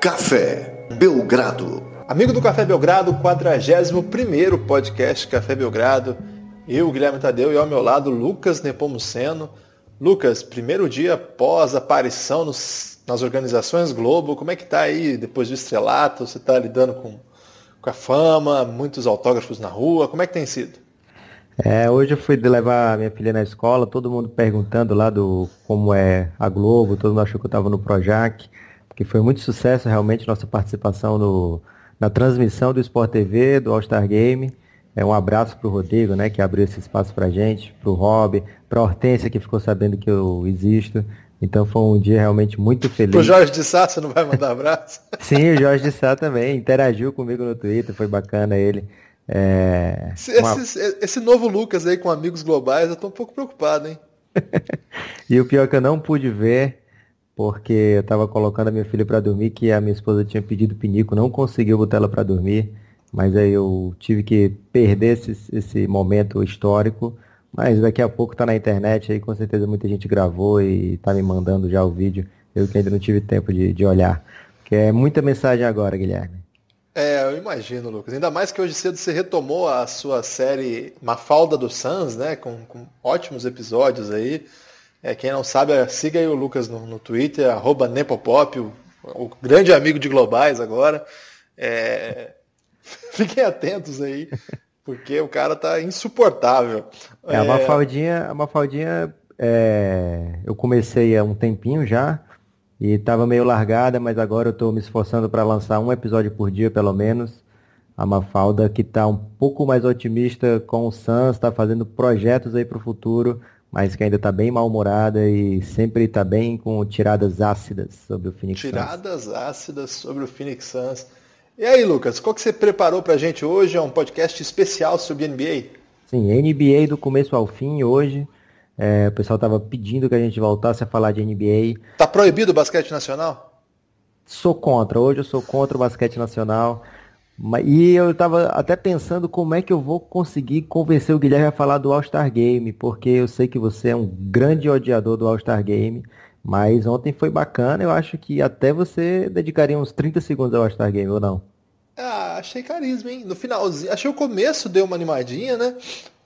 Café Belgrado. Amigo do Café Belgrado, 41 podcast Café Belgrado. Eu, Guilherme Tadeu, e ao meu lado, Lucas Nepomuceno. Lucas, primeiro dia após a aparição nos, nas organizações Globo, como é que tá aí depois do estrelato? Você está lidando com, com a fama, muitos autógrafos na rua, como é que tem sido? É, hoje eu fui levar minha filha na escola, todo mundo perguntando lá do como é a Globo, todo mundo achou que eu estava no Projac, que foi muito sucesso realmente nossa participação no, na transmissão do Sport TV, do All Star Game. É um abraço para o Rodrigo, né, que abriu esse espaço para gente, para o Rob, para a Hortência, que ficou sabendo que eu existo. Então foi um dia realmente muito feliz. O Jorge de Sá, você não vai mandar abraço? Sim, o Jorge de Sá também, interagiu comigo no Twitter, foi bacana ele. É, esse, uma... esse, esse, novo Lucas aí com amigos globais, eu tô um pouco preocupado, hein? e o pior é que eu não pude ver, porque eu tava colocando a minha filha para dormir, que a minha esposa tinha pedido pinico, não conseguiu botar ela para dormir, mas aí eu tive que perder esse, esse momento histórico. Mas daqui a pouco tá na internet aí, com certeza muita gente gravou e tá me mandando já o vídeo. Eu que ainda não tive tempo de, de olhar. Porque é muita mensagem agora, Guilherme. É, eu imagino, Lucas. Ainda mais que hoje cedo você retomou a sua série Mafalda do Suns, né? Com, com ótimos episódios aí. É, quem não sabe, é, siga aí o Lucas no, no Twitter, arroba Nepopop, o, o, grande amigo de Globais agora. É, fiquem atentos aí, porque o cara tá insuportável. É, a é, Mafaldinha, a Mafaldinha é, eu comecei há um tempinho já, e estava meio largada, mas agora eu estou me esforçando para lançar um episódio por dia, pelo menos. A Mafalda, que está um pouco mais otimista com o Sans, está fazendo projetos aí para o futuro, mas que ainda está bem mal-humorada e sempre está bem com tiradas ácidas sobre o Phoenix tiradas Suns. Tiradas ácidas sobre o Phoenix Suns. E aí, Lucas, qual que você preparou para a gente hoje? É um podcast especial sobre NBA? Sim, NBA do começo ao fim hoje. É, o pessoal estava pedindo que a gente voltasse a falar de NBA. Tá proibido o basquete nacional? Sou contra. Hoje eu sou contra o basquete nacional. E eu estava até pensando como é que eu vou conseguir convencer o Guilherme a falar do All-Star Game, porque eu sei que você é um grande odiador do All-Star Game, mas ontem foi bacana, eu acho que até você dedicaria uns 30 segundos ao All-Star Game, ou não? Ah, achei carisma, hein? No finalzinho, achei o começo deu uma animadinha, né?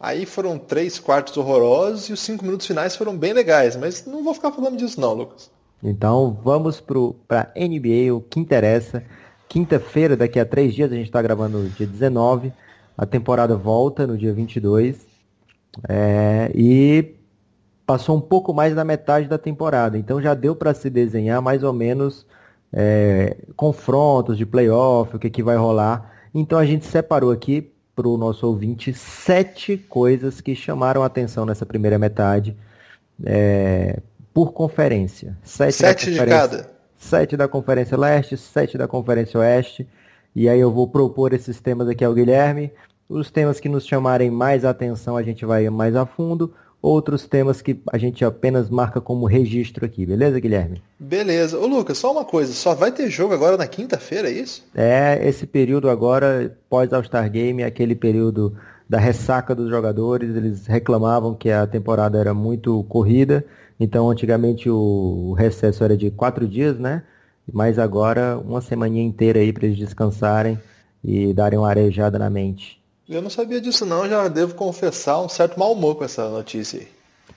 Aí foram três quartos horrorosos e os cinco minutos finais foram bem legais, mas não vou ficar falando disso não, Lucas. Então vamos para NBA, o que interessa. Quinta-feira, daqui a três dias, a gente está gravando no dia 19. A temporada volta no dia 22. É, e passou um pouco mais da metade da temporada. Então já deu para se desenhar mais ou menos é, confrontos de playoff, o que, que vai rolar. Então a gente separou aqui para o nosso ouvinte sete coisas que chamaram a atenção nessa primeira metade é, por conferência. Sete, sete de cada. Sete da Conferência Leste, sete da Conferência Oeste. E aí eu vou propor esses temas aqui ao Guilherme. Os temas que nos chamarem mais atenção a gente vai mais a fundo outros temas que a gente apenas marca como registro aqui, beleza, Guilherme? Beleza. Ô Lucas, só uma coisa, só vai ter jogo agora na quinta-feira, é isso? É, esse período agora, pós All-Star Game, é aquele período da ressaca dos jogadores, eles reclamavam que a temporada era muito corrida, então antigamente o recesso era de quatro dias, né? Mas agora uma semaninha inteira aí para eles descansarem e darem uma arejada na mente. Eu não sabia disso não, já devo confessar um certo mau humor com essa notícia aí.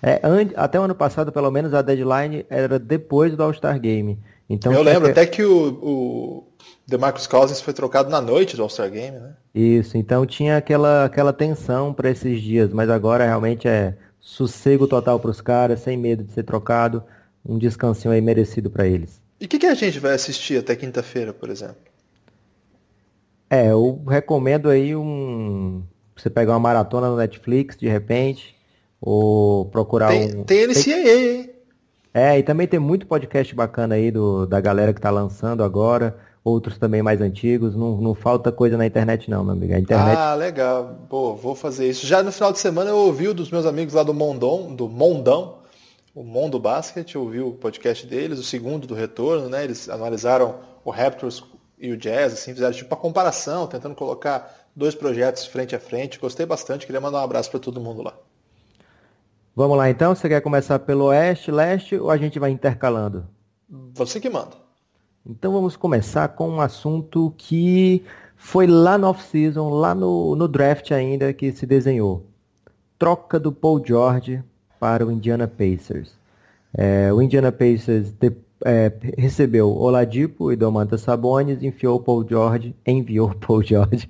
É, até o ano passado, pelo menos, a deadline era depois do All-Star Game. Então, eu lembro até que o, o DeMarcus Cousins foi trocado na noite do All-Star Game, né? Isso, então tinha aquela, aquela tensão para esses dias, mas agora realmente é sossego total para os caras, sem medo de ser trocado, um descansinho aí merecido para eles. E o que, que a gente vai assistir até quinta-feira, por exemplo? É, eu recomendo aí um. Você pegar uma maratona no Netflix de repente, ou procurar tem, um. Tem NCAA, hein? É, e também tem muito podcast bacana aí do, da galera que tá lançando agora, outros também mais antigos. Não, não falta coisa na internet, não, meu amigo. A internet... Ah, legal. Pô, vou fazer isso. Já no final de semana eu ouvi dos meus amigos lá do Mondon, do Mondão, o Mondo Basket, eu ouvi o podcast deles, o segundo do retorno, né? Eles analisaram o Raptors e o Jazz, assim, fizeram tipo a comparação, tentando colocar dois projetos frente a frente. Gostei bastante, queria mandar um abraço para todo mundo lá. Vamos lá então, você quer começar pelo oeste, leste ou a gente vai intercalando? Você que manda. Então vamos começar com um assunto que foi lá no off-season, lá no, no draft ainda que se desenhou. Troca do Paul George para o Indiana Pacers. É, o Indiana Pacers de, é, recebeu Oladipo e Domantas Sabonis, enfiou Paul George, enviou Paul George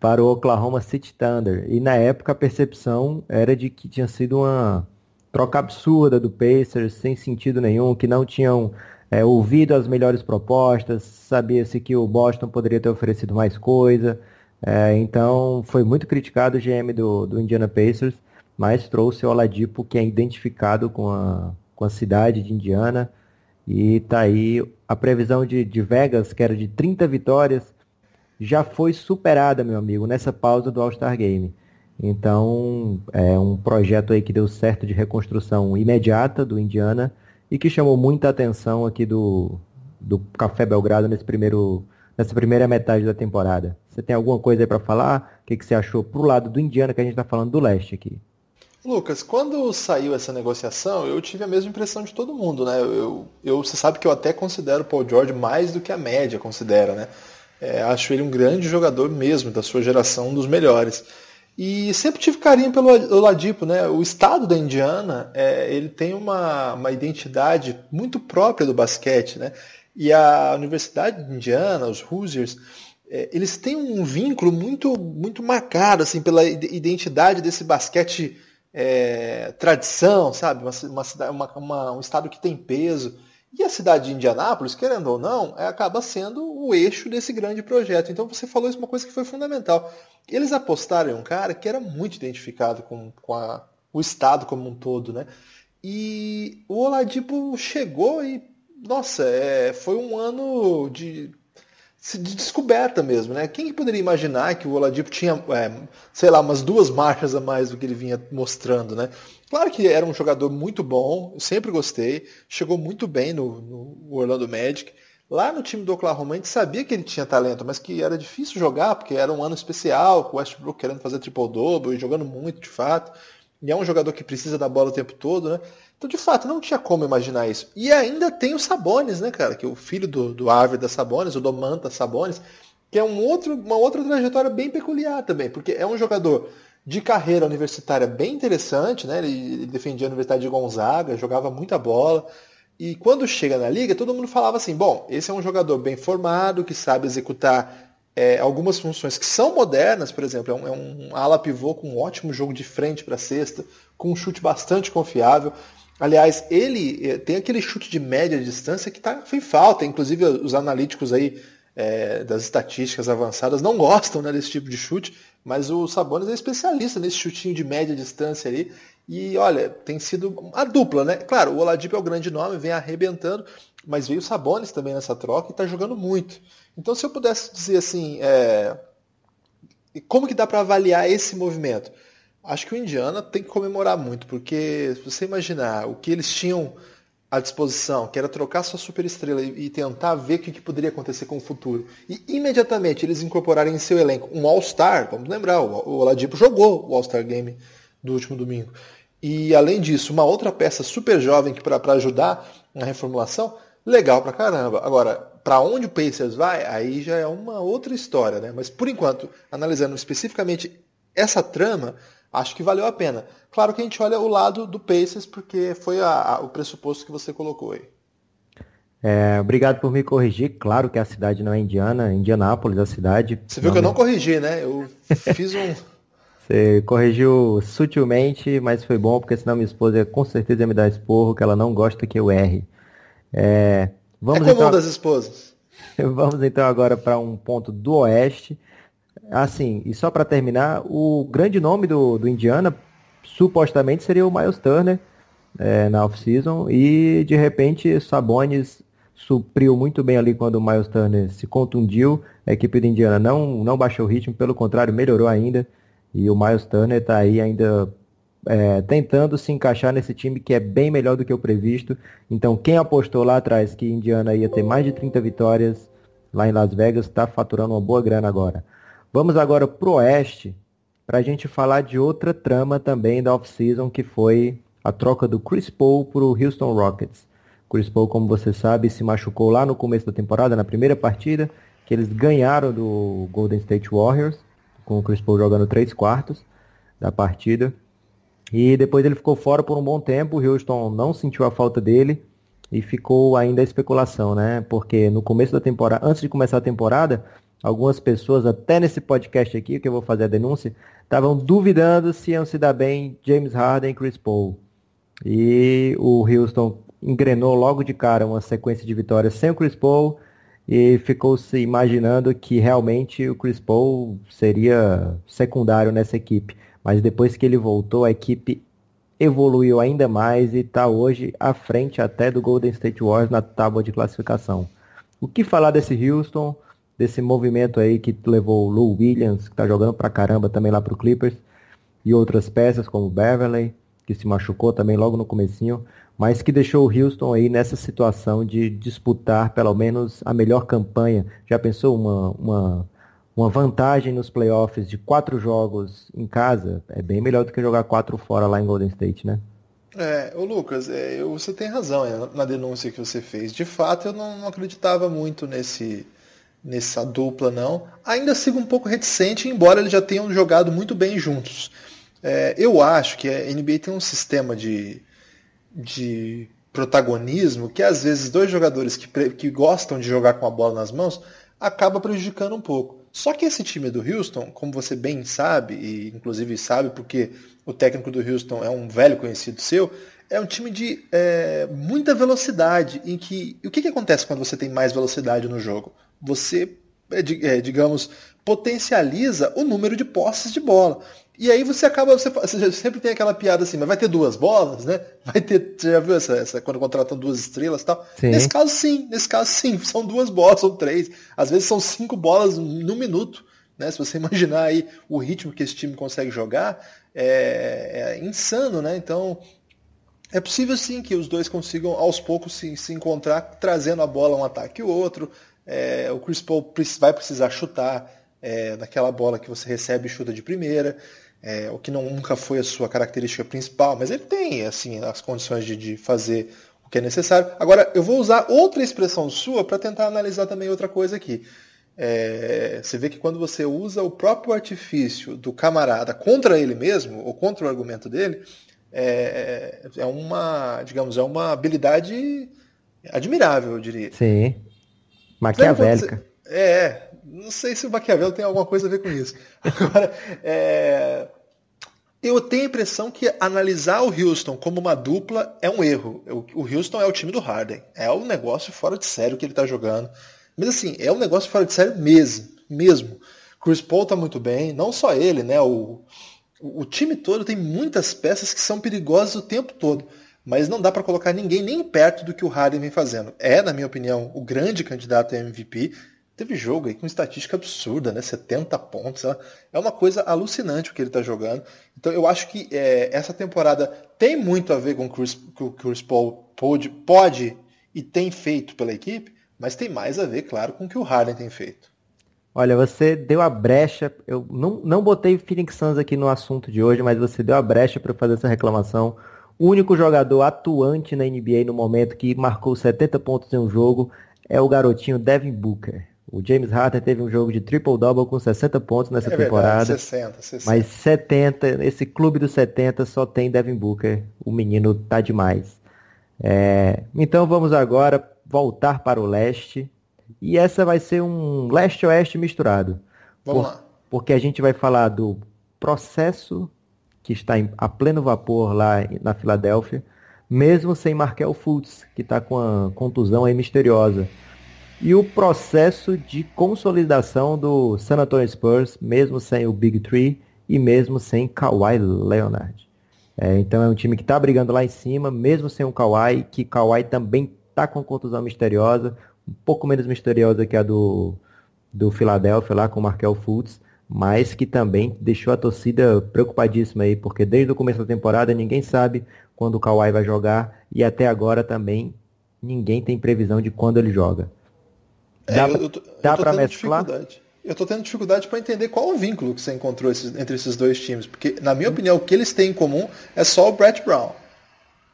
para o Oklahoma City Thunder. E na época a percepção era de que tinha sido uma troca absurda do Pacers, sem sentido nenhum, que não tinham é, ouvido as melhores propostas, sabia-se que o Boston poderia ter oferecido mais coisa. É, então foi muito criticado o GM do, do Indiana Pacers, mas trouxe o Oladipo, que é identificado com a, com a cidade de Indiana. E tá aí a previsão de, de Vegas, que era de 30 vitórias, já foi superada, meu amigo, nessa pausa do All-Star Game. Então, é um projeto aí que deu certo de reconstrução imediata do Indiana e que chamou muita atenção aqui do, do Café Belgrado nesse primeiro, nessa primeira metade da temporada. Você tem alguma coisa aí para falar? O que, que você achou pro lado do Indiana, que a gente está falando do leste aqui? Lucas, quando saiu essa negociação, eu tive a mesma impressão de todo mundo, né? Eu, eu, você sabe que eu até considero o Paul George mais do que a média considera, né? É, acho ele um grande jogador mesmo, da sua geração, um dos melhores. E sempre tive carinho pelo Oladipo, né? O estado da Indiana, é, ele tem uma, uma identidade muito própria do basquete, né? E a Universidade de Indiana, os Hoosiers, é, eles têm um vínculo muito muito marcado assim pela identidade desse basquete é, tradição, sabe? Uma, uma, uma, um estado que tem peso. E a cidade de Indianápolis, querendo ou não, é, acaba sendo o eixo desse grande projeto. Então você falou isso uma coisa que foi fundamental. Eles apostaram em um cara que era muito identificado com, com a, o Estado como um todo, né? E o Oladipo chegou e, nossa, é, foi um ano de, de descoberta mesmo, né? Quem poderia imaginar que o Oladipo tinha, é, sei lá, umas duas marchas a mais do que ele vinha mostrando, né? Claro que era um jogador muito bom, sempre gostei, chegou muito bem no, no Orlando Magic. Lá no time do Oklahoma a gente sabia que ele tinha talento, mas que era difícil jogar, porque era um ano especial, com o Westbrook querendo fazer triple-double e jogando muito de fato. E é um jogador que precisa da bola o tempo todo, né? Então, de fato, não tinha como imaginar isso. E ainda tem o Sabonis, né, cara? Que é o filho do, do Árvore da Sabonis, o Domantas Sabonis, que é um outro, uma outra trajetória bem peculiar também, porque é um jogador de carreira universitária bem interessante, né? Ele defendia a Universidade de Gonzaga, jogava muita bola. E quando chega na liga, todo mundo falava assim: bom, esse é um jogador bem formado, que sabe executar é, algumas funções que são modernas, por exemplo, é um, é um ala pivô com um ótimo jogo de frente para cesta, com um chute bastante confiável. Aliás, ele é, tem aquele chute de média distância que tá, foi falta. Inclusive, os analíticos aí é, das estatísticas avançadas não gostam né, desse tipo de chute, mas o Sabonis é especialista nesse chutinho de média distância ali. E olha, tem sido a dupla, né? Claro, o Oladipo é o grande nome, vem arrebentando, mas veio o Sabonis também nessa troca e está jogando muito. Então, se eu pudesse dizer assim, é... como que dá para avaliar esse movimento? Acho que o Indiana tem que comemorar muito, porque se você imaginar o que eles tinham à disposição, que era trocar sua superestrela e, e tentar ver o que, que, poderia acontecer com o futuro. E imediatamente eles incorporarem em seu elenco um All-Star, vamos lembrar, o, o Oladipo jogou o All-Star Game do último domingo. E além disso, uma outra peça super jovem que para ajudar na reformulação, legal pra caramba. Agora, para onde o Pacers vai, aí já é uma outra história, né? Mas por enquanto, analisando especificamente essa trama, acho que valeu a pena. Claro que a gente olha o lado do Pacers, porque foi a, a, o pressuposto que você colocou aí. É, obrigado por me corrigir. Claro que a cidade não é indiana, é Indianápolis, a cidade. Você viu que eu não corrigi, né? Eu fiz um. Você corrigiu sutilmente, mas foi bom, porque senão minha esposa com certeza ia me dar esporro, que ela não gosta que eu erre. É, vamos é comum então... das esposas. Vamos então agora para um ponto do Oeste. Assim, e só para terminar, o grande nome do, do Indiana supostamente seria o Miles Turner é, na off-season e de repente Sabonis supriu muito bem ali quando o Miles Turner se contundiu. A equipe do Indiana não, não baixou o ritmo, pelo contrário, melhorou ainda. E o Miles Turner está aí ainda é, tentando se encaixar nesse time que é bem melhor do que o previsto. Então, quem apostou lá atrás que Indiana ia ter mais de 30 vitórias lá em Las Vegas está faturando uma boa grana agora. Vamos agora para o Oeste, para a gente falar de outra trama também da off-season, que foi a troca do Chris Paul para o Houston Rockets. Chris Paul, como você sabe, se machucou lá no começo da temporada, na primeira partida, que eles ganharam do Golden State Warriors, com o Chris Paul jogando três quartos da partida. E depois ele ficou fora por um bom tempo, o Houston não sentiu a falta dele e ficou ainda a especulação, né? Porque no começo da temporada, antes de começar a temporada, algumas pessoas, até nesse podcast aqui, que eu vou fazer a denúncia, estavam duvidando se iam se dar bem James Harden e Chris Paul. E o Houston engrenou logo de cara uma sequência de vitórias sem o Chris Paul e ficou se imaginando que realmente o Chris Paul seria secundário nessa equipe. Mas depois que ele voltou, a equipe evoluiu ainda mais e está hoje à frente até do Golden State Warriors na tábua de classificação. O que falar desse Houston, desse movimento aí que levou o Lou Williams, que está jogando pra caramba também lá pro Clippers, e outras peças como Beverly, que se machucou também logo no comecinho, mas que deixou o Houston aí nessa situação de disputar pelo menos a melhor campanha. Já pensou uma, uma, uma vantagem nos playoffs de quatro jogos em casa? É bem melhor do que jogar quatro fora lá em Golden State, né? É, ô Lucas, é, eu, você tem razão é, na denúncia que você fez. De fato, eu não, não acreditava muito nesse, nessa dupla, não. Ainda sigo um pouco reticente, embora eles já tenham jogado muito bem juntos. É, eu acho que a NBA tem um sistema de, de protagonismo que às vezes dois jogadores que, que gostam de jogar com a bola nas mãos acaba prejudicando um pouco. Só que esse time do Houston, como você bem sabe, e inclusive sabe porque o técnico do Houston é um velho conhecido seu, é um time de é, muita velocidade. Em que o que, que acontece quando você tem mais velocidade no jogo? Você, é, é digamos, potencializa o número de posses de bola. E aí você acaba, você, você, sempre tem aquela piada assim, mas vai ter duas bolas, né? Vai ter, você já viu essa, essa quando contratam duas estrelas e tal? Sim. Nesse caso sim, nesse caso sim, são duas bolas, são três, às vezes são cinco bolas num minuto, né? Se você imaginar aí o ritmo que esse time consegue jogar, é, é insano, né? Então, é possível sim que os dois consigam aos poucos se, se encontrar, trazendo a bola um ataque e o outro. É, o Chris Paul vai precisar chutar é, naquela bola que você recebe e chuta de primeira é, o que não, nunca foi a sua característica principal, mas ele tem assim as condições de, de fazer o que é necessário. Agora, eu vou usar outra expressão sua para tentar analisar também outra coisa aqui. É, você vê que quando você usa o próprio artifício do camarada contra ele mesmo, ou contra o argumento dele, é, é uma, digamos, é uma habilidade admirável, eu diria. Sim. Maquiavélica. é, não sei se o Maquiavel tem alguma coisa a ver com isso. Agora, é, eu tenho a impressão que analisar o Houston como uma dupla é um erro. O Houston é o time do Harden. É um negócio fora de sério que ele está jogando. Mas assim, é um negócio fora de sério mesmo. mesmo. Chris Paul está muito bem, não só ele, né? O, o time todo tem muitas peças que são perigosas o tempo todo. Mas não dá para colocar ninguém nem perto do que o Harden vem fazendo. É, na minha opinião, o grande candidato a MVP. Teve jogo aí com estatística absurda, né? 70 pontos. É uma coisa alucinante o que ele está jogando. Então eu acho que é, essa temporada tem muito a ver com o Chris, que o Chris Paul pode, pode e tem feito pela equipe, mas tem mais a ver, claro, com o que o Harden tem feito. Olha, você deu a brecha. Eu não, não botei Phoenix Suns aqui no assunto de hoje, mas você deu a brecha para fazer essa reclamação. O único jogador atuante na NBA no momento que marcou 70 pontos em um jogo é o garotinho Devin Booker. O James Harden teve um jogo de triple-double com 60 pontos nessa é temporada. Verdade, 60, 60. Mas 70, esse clube dos 70 só tem Devin Booker. O menino tá demais. É, então vamos agora voltar para o leste. E essa vai ser um leste-oeste misturado. Vamos por, lá. Porque a gente vai falar do processo que está em, a pleno vapor lá na Filadélfia, mesmo sem Markel Fultz, que está com a contusão aí misteriosa e o processo de consolidação do San Antonio Spurs, mesmo sem o Big Three e mesmo sem Kawhi Leonard. É, então é um time que está brigando lá em cima, mesmo sem o Kawhi, que Kawhi também está com contusão misteriosa, um pouco menos misteriosa que a do, do Philadelphia lá com o Markel Fultz, mas que também deixou a torcida preocupadíssima aí, porque desde o começo da temporada ninguém sabe quando o Kawhi vai jogar e até agora também ninguém tem previsão de quando ele joga. Dá, é, eu, eu tô, dá para mesclar? Eu estou tendo dificuldade para entender qual o vínculo que você encontrou esses, entre esses dois times, porque na minha opinião o que eles têm em comum é só o Brett Brown.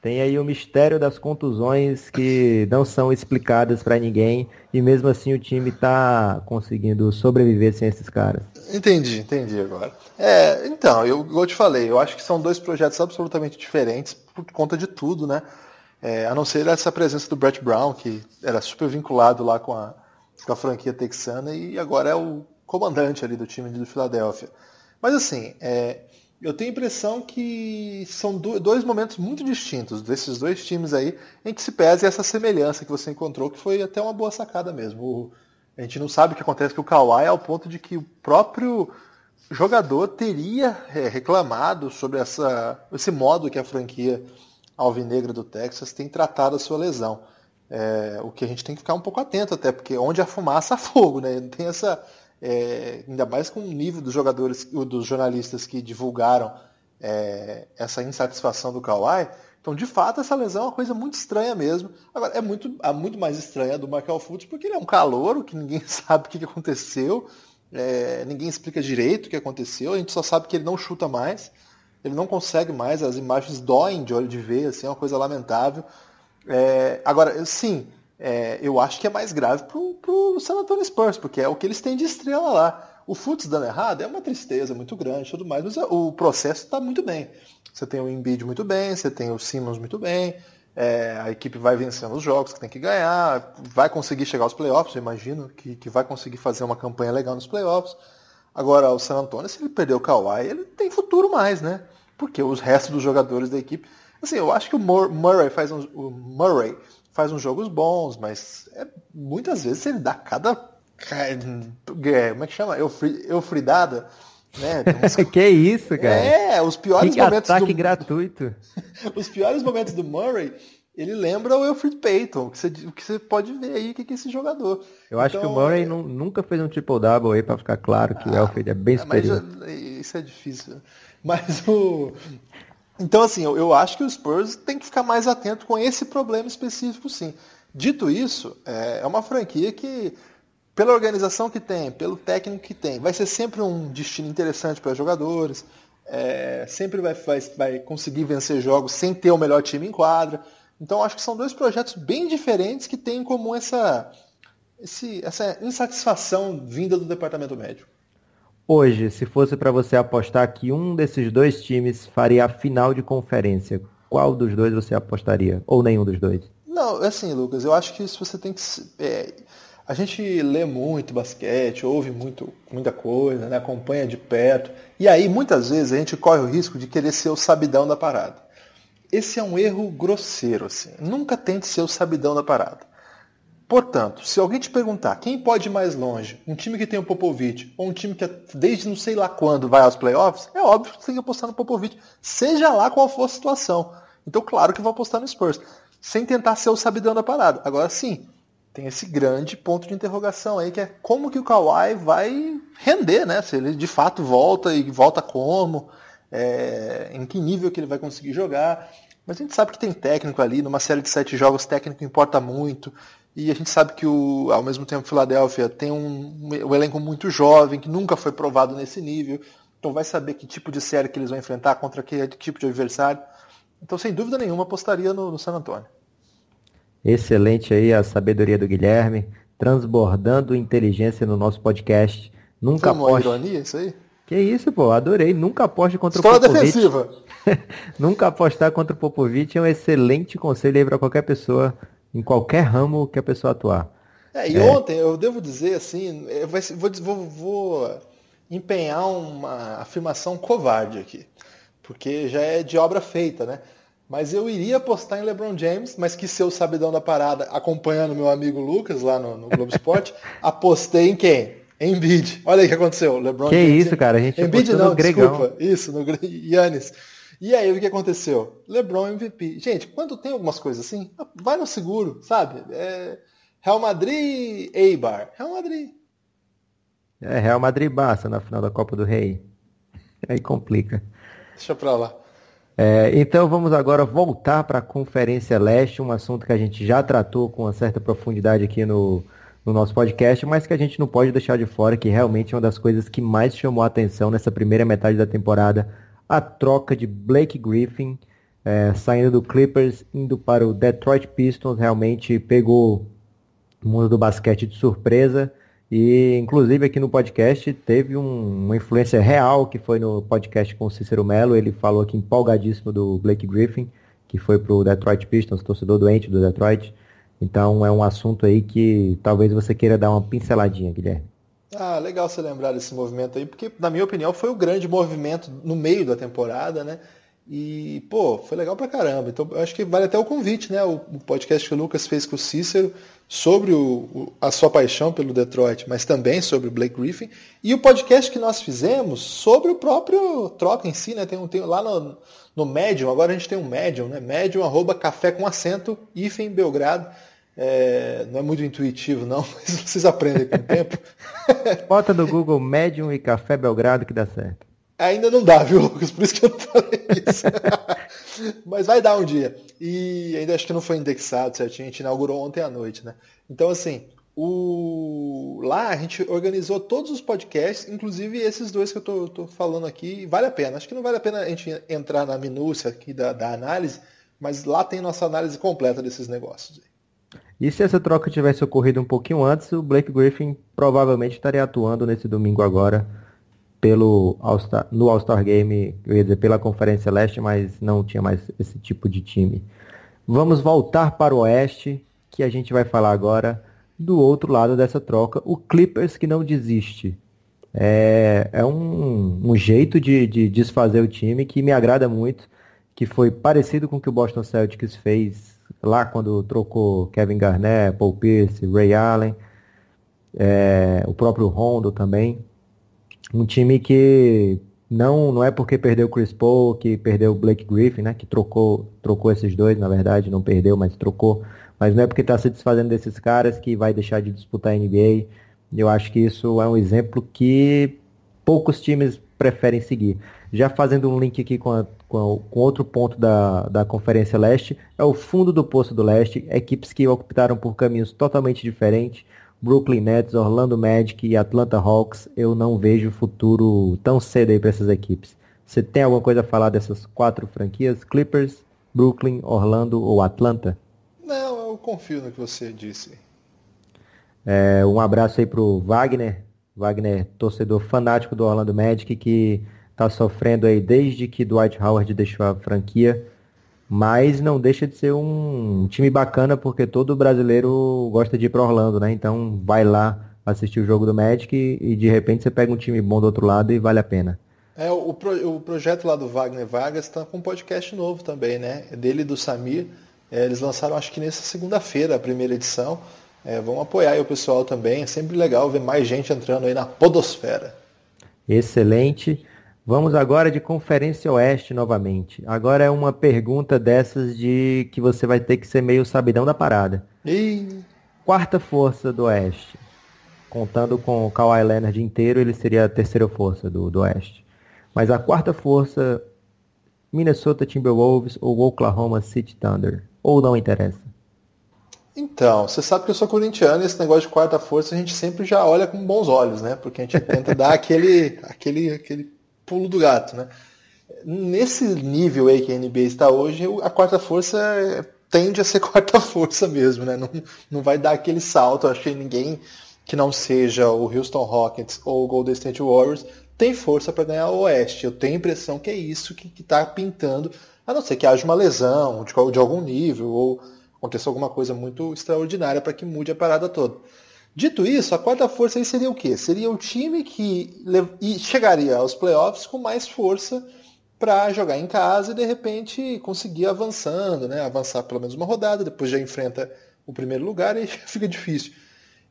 Tem aí o mistério das contusões que não são explicadas para ninguém e mesmo assim o time está conseguindo sobreviver sem esses caras. Entendi, entendi agora. É, então, eu, eu te falei, eu acho que são dois projetos absolutamente diferentes por conta de tudo, né? É, a não ser essa presença do Brett Brown, que era super vinculado lá com a, com a franquia texana e agora é o comandante ali do time do Philadelphia. Mas assim, é, eu tenho a impressão que são dois momentos muito distintos desses dois times aí, em que se pese essa semelhança que você encontrou, que foi até uma boa sacada mesmo. O, a gente não sabe o que acontece com o Kawhi ao ponto de que o próprio jogador teria é, reclamado sobre essa, esse modo que a franquia alvinegra do Texas tem tratado a sua lesão. É, o que a gente tem que ficar um pouco atento até, porque onde há fumaça há fogo, né? Não tem essa é, ainda mais com o nível dos jogadores, dos jornalistas que divulgaram é, essa insatisfação do Kawhi. Então, de fato, essa lesão é uma coisa muito estranha mesmo. Agora, é muito, é muito mais estranha do Michael Fultz, porque ele é um calouro, que ninguém sabe o que aconteceu, é, ninguém explica direito o que aconteceu, a gente só sabe que ele não chuta mais, ele não consegue mais, as imagens doem de olho de ver, assim, é uma coisa lamentável. É, agora, sim, é, eu acho que é mais grave pro, pro San Antonio Spurs, porque é o que eles têm de estrela lá. O Futs dando errado é uma tristeza muito grande tudo mais, mas o processo está muito bem. Você tem o Embiid muito bem, você tem o Simmons muito bem, é, a equipe vai vencendo os jogos que tem que ganhar, vai conseguir chegar aos playoffs, eu imagino que, que vai conseguir fazer uma campanha legal nos playoffs. Agora, o San Antonio, se ele perder o Kawhi, ele tem futuro mais, né? Porque os restos dos jogadores da equipe. Assim, eu acho que o Murray faz um, o Murray faz uns jogos bons, mas é, muitas vezes ele dá cada. É, como é que chama? Eufri, eufridada. Né? Uns... que isso, cara? É, os piores que momentos. Ataque do... gratuito. os piores momentos do Murray, ele lembra o Alfred Payton, que você, que você pode ver aí que é esse jogador. Eu acho então, que o então, Murray é... nunca fez um triple-double aí para ficar claro que ah, o Alfred é bem superior. Mas, isso é difícil. Mas o, então, assim, eu, eu, acho que o Spurs tem que ficar mais atento com esse problema específico, sim. Dito isso, é, é uma franquia que, pela organização que tem, pelo técnico que tem, vai ser sempre um destino interessante para jogadores, é, sempre vai, vai, vai conseguir vencer jogos sem ter o melhor time em quadra. Então, acho que são dois projetos bem diferentes que têm em comum essa, esse, essa insatisfação vinda do departamento médico. Hoje, se fosse para você apostar que um desses dois times faria a final de conferência, qual dos dois você apostaria? Ou nenhum dos dois? Não, é assim, Lucas, eu acho que isso você tem que. É, a gente lê muito basquete, ouve muito, muita coisa, né, acompanha de perto. E aí, muitas vezes, a gente corre o risco de querer ser o sabidão da parada. Esse é um erro grosseiro, assim. Nunca tente ser o sabidão da parada. Portanto, se alguém te perguntar quem pode ir mais longe, um time que tem o Popovich ou um time que desde não sei lá quando vai aos playoffs, é óbvio que você tem que apostar no Popovich, seja lá qual for a situação. Então, claro que vou apostar no Spurs, sem tentar ser o sabidão da parada. Agora sim, tem esse grande ponto de interrogação aí, que é como que o Kawhi vai render, né? Se ele de fato volta e volta como, é, em que nível que ele vai conseguir jogar. Mas a gente sabe que tem técnico ali, numa série de sete jogos, técnico importa muito. E a gente sabe que, o, ao mesmo tempo, Filadélfia tem um, um elenco muito jovem, que nunca foi provado nesse nível. Então vai saber que tipo de série que eles vão enfrentar, contra que tipo de adversário. Então, sem dúvida nenhuma, apostaria no, no San Antonio. Excelente aí a sabedoria do Guilherme, transbordando inteligência no nosso podcast. Nunca Foi uma ironia isso aí? Que isso, pô, adorei. Nunca aposte contra Escola o Popovich. defensiva. Nunca apostar contra o Popovich é um excelente conselho aí para qualquer pessoa em qualquer ramo que a pessoa atuar. É, e é. ontem, eu devo dizer assim, eu vou, vou, vou empenhar uma afirmação covarde aqui, porque já é de obra feita, né? Mas eu iria apostar em LeBron James, mas que seu sabidão da parada, acompanhando meu amigo Lucas lá no, no Globo Esporte, apostei em quem? Em Embiid. Olha aí o que aconteceu. LeBron que James, isso, cara? A gente Embiid não, desculpa. Isso, no Yannis. E aí o que aconteceu? LeBron MVP. Gente, quando tem algumas coisas assim, vai no seguro, sabe? É Real Madrid, Eibar. Real Madrid. É, Real Madrid Barça na final da Copa do Rei. Aí complica. Deixa pra lá. É, então vamos agora voltar para a Conferência Leste, um assunto que a gente já tratou com uma certa profundidade aqui no, no nosso podcast, mas que a gente não pode deixar de fora, que realmente é uma das coisas que mais chamou a atenção nessa primeira metade da temporada a troca de Blake Griffin é, saindo do Clippers, indo para o Detroit Pistons, realmente pegou o mundo do basquete de surpresa. E, inclusive, aqui no podcast teve um, uma influência real, que foi no podcast com o Cícero Mello. Ele falou aqui empolgadíssimo do Blake Griffin, que foi para o Detroit Pistons, torcedor doente do Detroit. Então, é um assunto aí que talvez você queira dar uma pinceladinha, Guilherme. Ah, legal você lembrar desse movimento aí, porque, na minha opinião, foi o grande movimento no meio da temporada, né? E, pô, foi legal pra caramba. Então, acho que vale até o convite, né? O, o podcast que o Lucas fez com o Cícero sobre o, o, a sua paixão pelo Detroit, mas também sobre o Blake Griffin. E o podcast que nós fizemos sobre o próprio troca em si, né? Tem, tem lá no, no Medium, agora a gente tem um Medium, né? Medium, arroba café com acento, hífen Belgrado. É, não é muito intuitivo, não, mas vocês aprendem com o tempo. Bota no Google Medium e Café Belgrado que dá certo. Ainda não dá, viu, Lucas? Por isso que eu não falei isso. Mas vai dar um dia. E ainda acho que não foi indexado certinho, a gente inaugurou ontem à noite, né? Então, assim, o... lá a gente organizou todos os podcasts, inclusive esses dois que eu tô, tô falando aqui, vale a pena. Acho que não vale a pena a gente entrar na minúcia aqui da, da análise, mas lá tem nossa análise completa desses negócios. E se essa troca tivesse ocorrido um pouquinho antes, o Blake Griffin provavelmente estaria atuando nesse domingo agora pelo All -Star, no All-Star Game, eu ia dizer pela Conferência Leste, mas não tinha mais esse tipo de time. Vamos voltar para o Oeste, que a gente vai falar agora do outro lado dessa troca, o Clippers que não desiste. É, é um, um jeito de, de desfazer o time que me agrada muito, que foi parecido com o que o Boston Celtics fez lá quando trocou Kevin Garnett, Paul Pierce, Ray Allen, é, o próprio Rondo também. Um time que não, não é porque perdeu Chris Paul, que perdeu Blake Griffin, né? Que trocou, trocou esses dois, na verdade, não perdeu, mas trocou. Mas não é porque está se desfazendo desses caras que vai deixar de disputar a NBA. Eu acho que isso é um exemplo que poucos times preferem seguir. Já fazendo um link aqui com, a, com, com, outro ponto da, da Conferência Leste, é o fundo do poço do Leste, equipes que optaram por caminhos totalmente diferentes. Brooklyn Nets, Orlando Magic e Atlanta Hawks, eu não vejo futuro tão cedo aí para essas equipes. Você tem alguma coisa a falar dessas quatro franquias? Clippers, Brooklyn, Orlando ou Atlanta? Não, eu confio no que você disse. É, um abraço aí pro Wagner. Wagner, torcedor fanático do Orlando Magic, que está sofrendo aí desde que Dwight Howard deixou a franquia mas não deixa de ser um time bacana porque todo brasileiro gosta de ir para Orlando, né? Então vai lá assistir o jogo do Magic e, e, de repente você pega um time bom do outro lado e vale a pena. É, o, pro, o projeto lá do Wagner Vargas está com um podcast novo também, né? É dele e do Samir. É, eles lançaram acho que nessa segunda-feira a primeira edição. É, vamos apoiar o pessoal também. É sempre legal ver mais gente entrando aí na podosfera. Excelente. Vamos agora de Conferência Oeste novamente. Agora é uma pergunta dessas de que você vai ter que ser meio sabidão da parada. E... Quarta força do Oeste. Contando com o Kawhi Leonard inteiro, ele seria a terceira força do, do Oeste. Mas a quarta força, Minnesota Timberwolves ou Oklahoma City Thunder? Ou não interessa? Então, você sabe que eu sou corintiano e esse negócio de quarta força a gente sempre já olha com bons olhos, né? Porque a gente tenta dar aquele, aquele, aquele pulo do gato, né? Nesse nível aí que a NBA está hoje, a quarta força tende a ser quarta força mesmo, né? Não, não vai dar aquele salto. Acho que ninguém que não seja o Houston Rockets ou o Golden State Warriors tem força para ganhar o Oeste. Eu tenho a impressão que é isso que está pintando, a não ser que haja uma lesão de, de algum nível ou aconteça alguma coisa muito extraordinária para que mude a parada toda. Dito isso, a quarta força aí seria o quê? Seria o time que chegaria aos playoffs com mais força para jogar em casa e de repente conseguir avançando, né? Avançar pelo menos uma rodada, depois já enfrenta o primeiro lugar e fica difícil.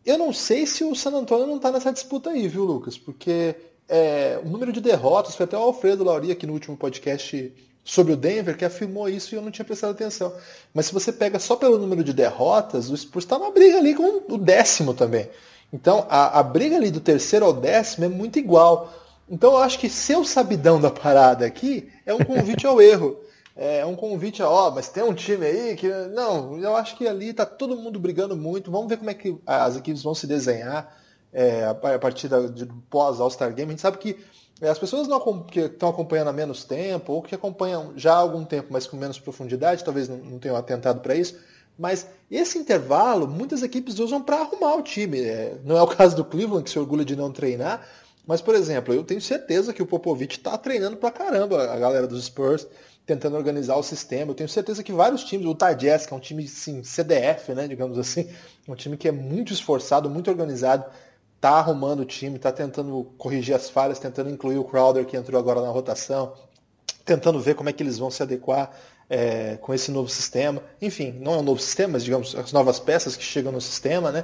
Eu não sei se o San Antonio não está nessa disputa aí, viu, Lucas? Porque é, o número de derrotas, foi até o Alfredo Lauri aqui no último podcast sobre o Denver que afirmou isso e eu não tinha prestado atenção. Mas se você pega só pelo número de derrotas, o Spurs está numa briga ali com o décimo também. Então a, a briga ali do terceiro ao décimo é muito igual. Então eu acho que seu sabidão da parada aqui é um convite ao erro. É um convite a, ó, mas tem um time aí que. Não, eu acho que ali tá todo mundo brigando muito. Vamos ver como é que as equipes vão se desenhar é, a partir da, de, pós All-Star Game. A gente sabe que as pessoas não, que estão acompanhando há menos tempo, ou que acompanham já há algum tempo, mas com menos profundidade, talvez não, tenham atentado para isso, mas esse intervalo, muitas equipes usam para arrumar o time. É, não é o caso do Cleveland, que se orgulha de não treinar, mas, por exemplo, eu tenho certeza que o Popovich está treinando para caramba a galera dos Spurs, tentando organizar o sistema. Eu tenho certeza que vários times, o Tarjets, que é um time sim, CDF, né, digamos assim, um time que é muito esforçado, muito organizado, tá arrumando o time, tá tentando corrigir as falhas, tentando incluir o Crowder que entrou agora na rotação, tentando ver como é que eles vão se adequar é, com esse novo sistema. Enfim, não é um novo sistema, mas digamos as novas peças que chegam no sistema, né?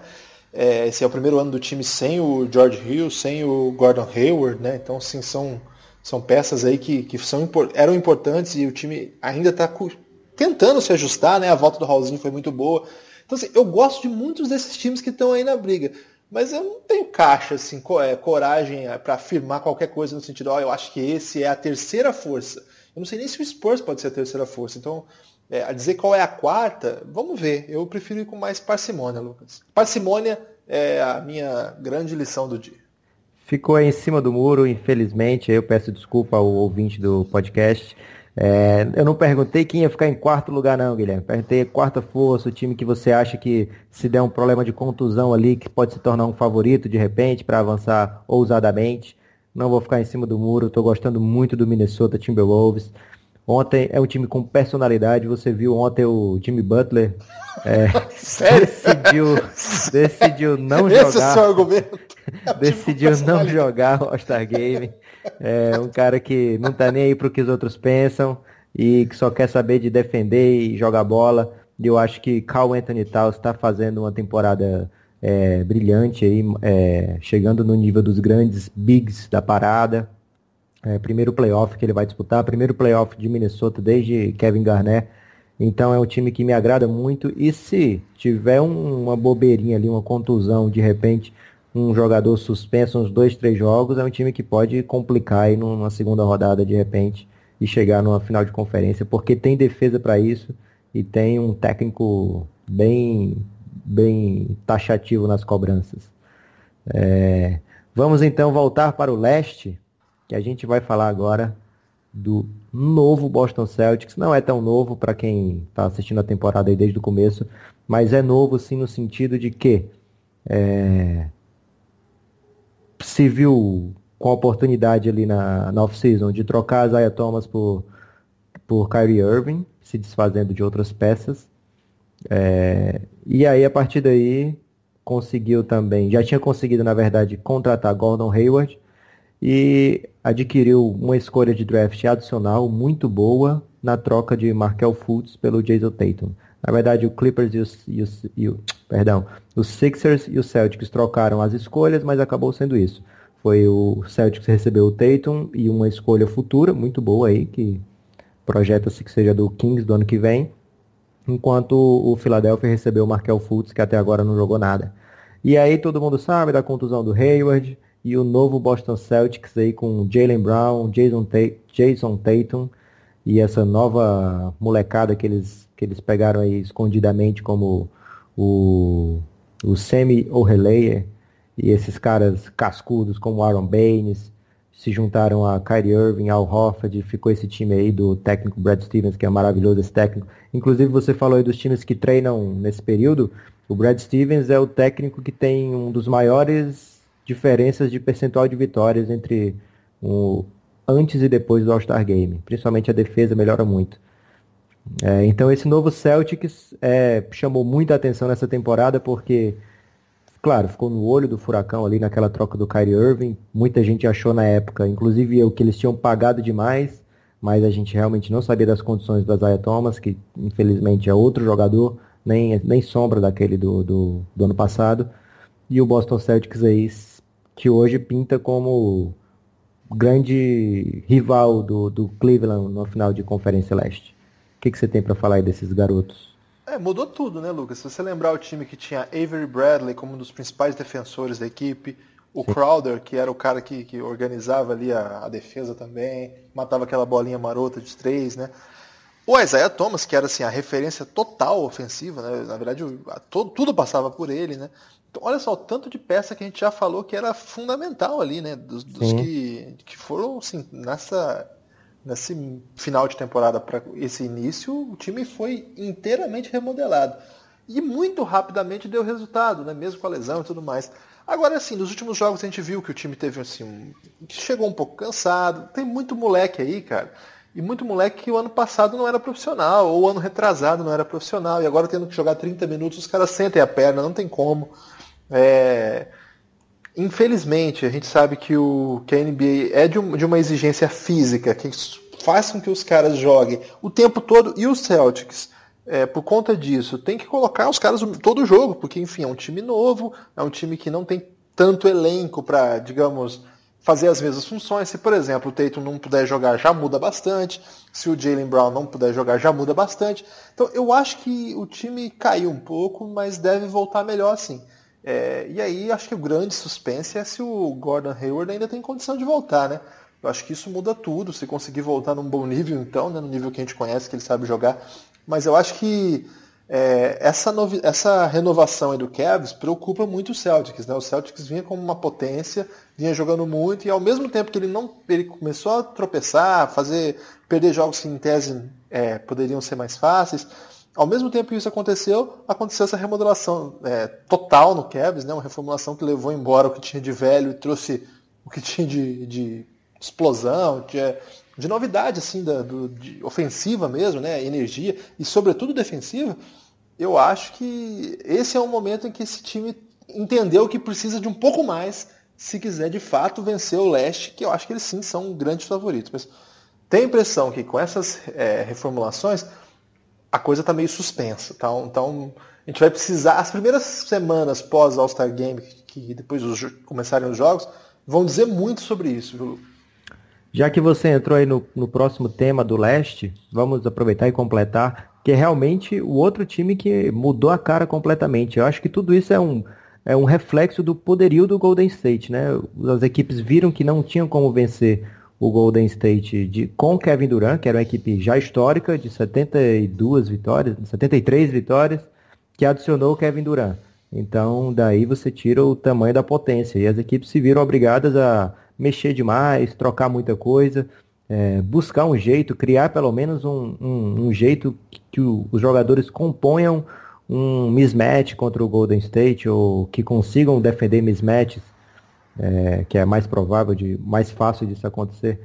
É, esse é o primeiro ano do time sem o George Hill, sem o Gordon Hayward, né? Então, sim, são, são peças aí que, que são, eram importantes e o time ainda está tentando se ajustar, né? A volta do Raulzinho foi muito boa. Então, assim, eu gosto de muitos desses times que estão aí na briga. Mas eu não tenho caixa, assim, é, coragem é, para afirmar qualquer coisa no sentido, ó, oh, eu acho que esse é a terceira força. Eu não sei nem se o Spurs pode ser a terceira força. Então, é, a dizer qual é a quarta, vamos ver. Eu prefiro ir com mais parcimônia, Lucas. Parcimônia é a minha grande lição do dia. Ficou aí em cima do muro, infelizmente. Eu peço desculpa ao ouvinte do podcast. É, eu não perguntei quem ia ficar em quarto lugar, não, Guilherme. Perguntei quarta força, o time que você acha que se der um problema de contusão ali, que pode se tornar um favorito de repente para avançar ousadamente. Não vou ficar em cima do muro. Estou gostando muito do Minnesota Timberwolves. Ontem é um time com personalidade. Você viu ontem o Jimmy Butler é, decidiu, decidiu não Esse jogar. Esse é o seu argumento. decidiu não jogar o All-Star Game. É um cara que não tá nem aí pro que os outros pensam e que só quer saber de defender e jogar bola. E eu acho que Carl Anthony Towns está fazendo uma temporada é, brilhante aí, é, chegando no nível dos grandes bigs da parada. É, primeiro playoff que ele vai disputar, primeiro playoff de Minnesota desde Kevin Garnett. Então é um time que me agrada muito. E se tiver um, uma bobeirinha ali, uma contusão, de repente, um jogador suspenso uns dois, três jogos, é um time que pode complicar aí numa segunda rodada de repente e chegar numa final de conferência, porque tem defesa para isso e tem um técnico bem, bem taxativo nas cobranças. É... Vamos então voltar para o leste, que a gente vai falar agora do novo Boston Celtics. Não é tão novo para quem está assistindo a temporada desde o começo, mas é novo sim no sentido de que é, se viu com a oportunidade ali na, na off-season de trocar Isaiah Thomas por, por Kyrie Irving, se desfazendo de outras peças. É, e aí, a partir daí, conseguiu também, já tinha conseguido, na verdade, contratar Gordon Hayward e adquiriu uma escolha de draft adicional muito boa na troca de Markel Fultz pelo Jason Tatum. Na verdade, o Clippers e e e o, perdão, os Sixers e os Celtics trocaram as escolhas, mas acabou sendo isso. Foi o Celtics recebeu o Tatum e uma escolha futura, muito boa aí, que projeta-se que seja do Kings do ano que vem, enquanto o Philadelphia recebeu o Markel Fultz, que até agora não jogou nada. E aí todo mundo sabe da contusão do Hayward e o novo Boston Celtics aí com Jalen Brown, Jason, Jason Tatum e essa nova molecada que eles que eles pegaram aí escondidamente como o, o Semi O'Releyer e esses caras cascudos como Aaron Baines se juntaram a Kyrie Irving, Al Horford, ficou esse time aí do técnico Brad Stevens, que é maravilhoso esse técnico. Inclusive você falou aí dos times que treinam nesse período, o Brad Stevens é o técnico que tem um dos maiores diferenças de percentual de vitórias entre o antes e depois do All-Star Game. Principalmente a defesa melhora muito. É, então esse novo Celtics é, chamou muita atenção nessa temporada porque, claro, ficou no olho do furacão ali naquela troca do Kyrie Irving. Muita gente achou na época, inclusive eu, que eles tinham pagado demais, mas a gente realmente não sabia das condições do Isaiah Thomas, que infelizmente é outro jogador, nem, nem sombra daquele do, do, do ano passado. E o Boston Celtics aí, que hoje pinta como grande rival do, do Cleveland no final de Conferência Leste. O que, que você tem para falar aí desses garotos? É, mudou tudo, né, Lucas? Se você lembrar o time que tinha Avery Bradley como um dos principais defensores da equipe, o Sim. Crowder, que era o cara que, que organizava ali a, a, defesa também, matava aquela bolinha marota de três, né? O Isaiah Thomas, que era assim, a referência total ofensiva, né? Na verdade, todo, tudo passava por ele, né? Olha só, o tanto de peça que a gente já falou que era fundamental ali, né? Dos, dos que, que foram, assim, nessa, nesse final de temporada para esse início, o time foi inteiramente remodelado. E muito rapidamente deu resultado, né? Mesmo com a lesão e tudo mais. Agora, assim, nos últimos jogos a gente viu que o time teve, assim, um... chegou um pouco cansado. Tem muito moleque aí, cara. E muito moleque que o ano passado não era profissional, ou o ano retrasado não era profissional, e agora tendo que jogar 30 minutos, os caras sentem a perna, não tem como. É... Infelizmente, a gente sabe que, o, que a NBA é de, um, de uma exigência física, que faz com que os caras joguem o tempo todo, e os Celtics, é, por conta disso, tem que colocar os caras todo jogo, porque, enfim, é um time novo, é um time que não tem tanto elenco para, digamos, fazer as mesmas funções. Se, por exemplo, o Tatum não puder jogar, já muda bastante. Se o Jalen Brown não puder jogar, já muda bastante. Então, eu acho que o time caiu um pouco, mas deve voltar melhor sim. É, e aí, acho que o grande suspense é se o Gordon Hayward ainda tem condição de voltar, né? Eu acho que isso muda tudo. Se conseguir voltar num bom nível, então, né, no nível que a gente conhece, que ele sabe jogar. Mas eu acho que é, essa, essa renovação do Cavs preocupa muito o Celtics, né? O Celtics vinha como uma potência, vinha jogando muito e ao mesmo tempo que ele não ele começou a tropeçar, fazer perder jogos que em tese é, poderiam ser mais fáceis, ao mesmo tempo que isso aconteceu, aconteceu essa remodelação é, total no Cavs, né? Uma reformulação que levou embora o que tinha de velho e trouxe o que tinha de, de explosão, de, de novidade assim da do, de ofensiva mesmo, né? Energia e sobretudo defensiva. Eu acho que esse é um momento em que esse time entendeu que precisa de um pouco mais se quiser de fato vencer o leste, que eu acho que eles sim são grandes favoritos. Mas tem a impressão que com essas é, reformulações a coisa está meio suspensa. Tá? Então a gente vai precisar. As primeiras semanas pós All-Star Game, que depois os, começarem os jogos, vão dizer muito sobre isso, viu? Já que você entrou aí no, no próximo tema do leste, vamos aproveitar e completar, que é realmente o outro time que mudou a cara completamente. Eu acho que tudo isso é um, é um reflexo do poderio do Golden State, né? As equipes viram que não tinham como vencer o Golden State de, com Kevin Durant, que era uma equipe já histórica, de 72 vitórias, 73 vitórias, que adicionou Kevin Durant. Então, daí você tira o tamanho da potência. E as equipes se viram obrigadas a mexer demais, trocar muita coisa, é, buscar um jeito, criar pelo menos um, um, um jeito que, que o, os jogadores componham um mismatch contra o Golden State ou que consigam defender mismatches, é, que é mais provável, de mais fácil disso acontecer.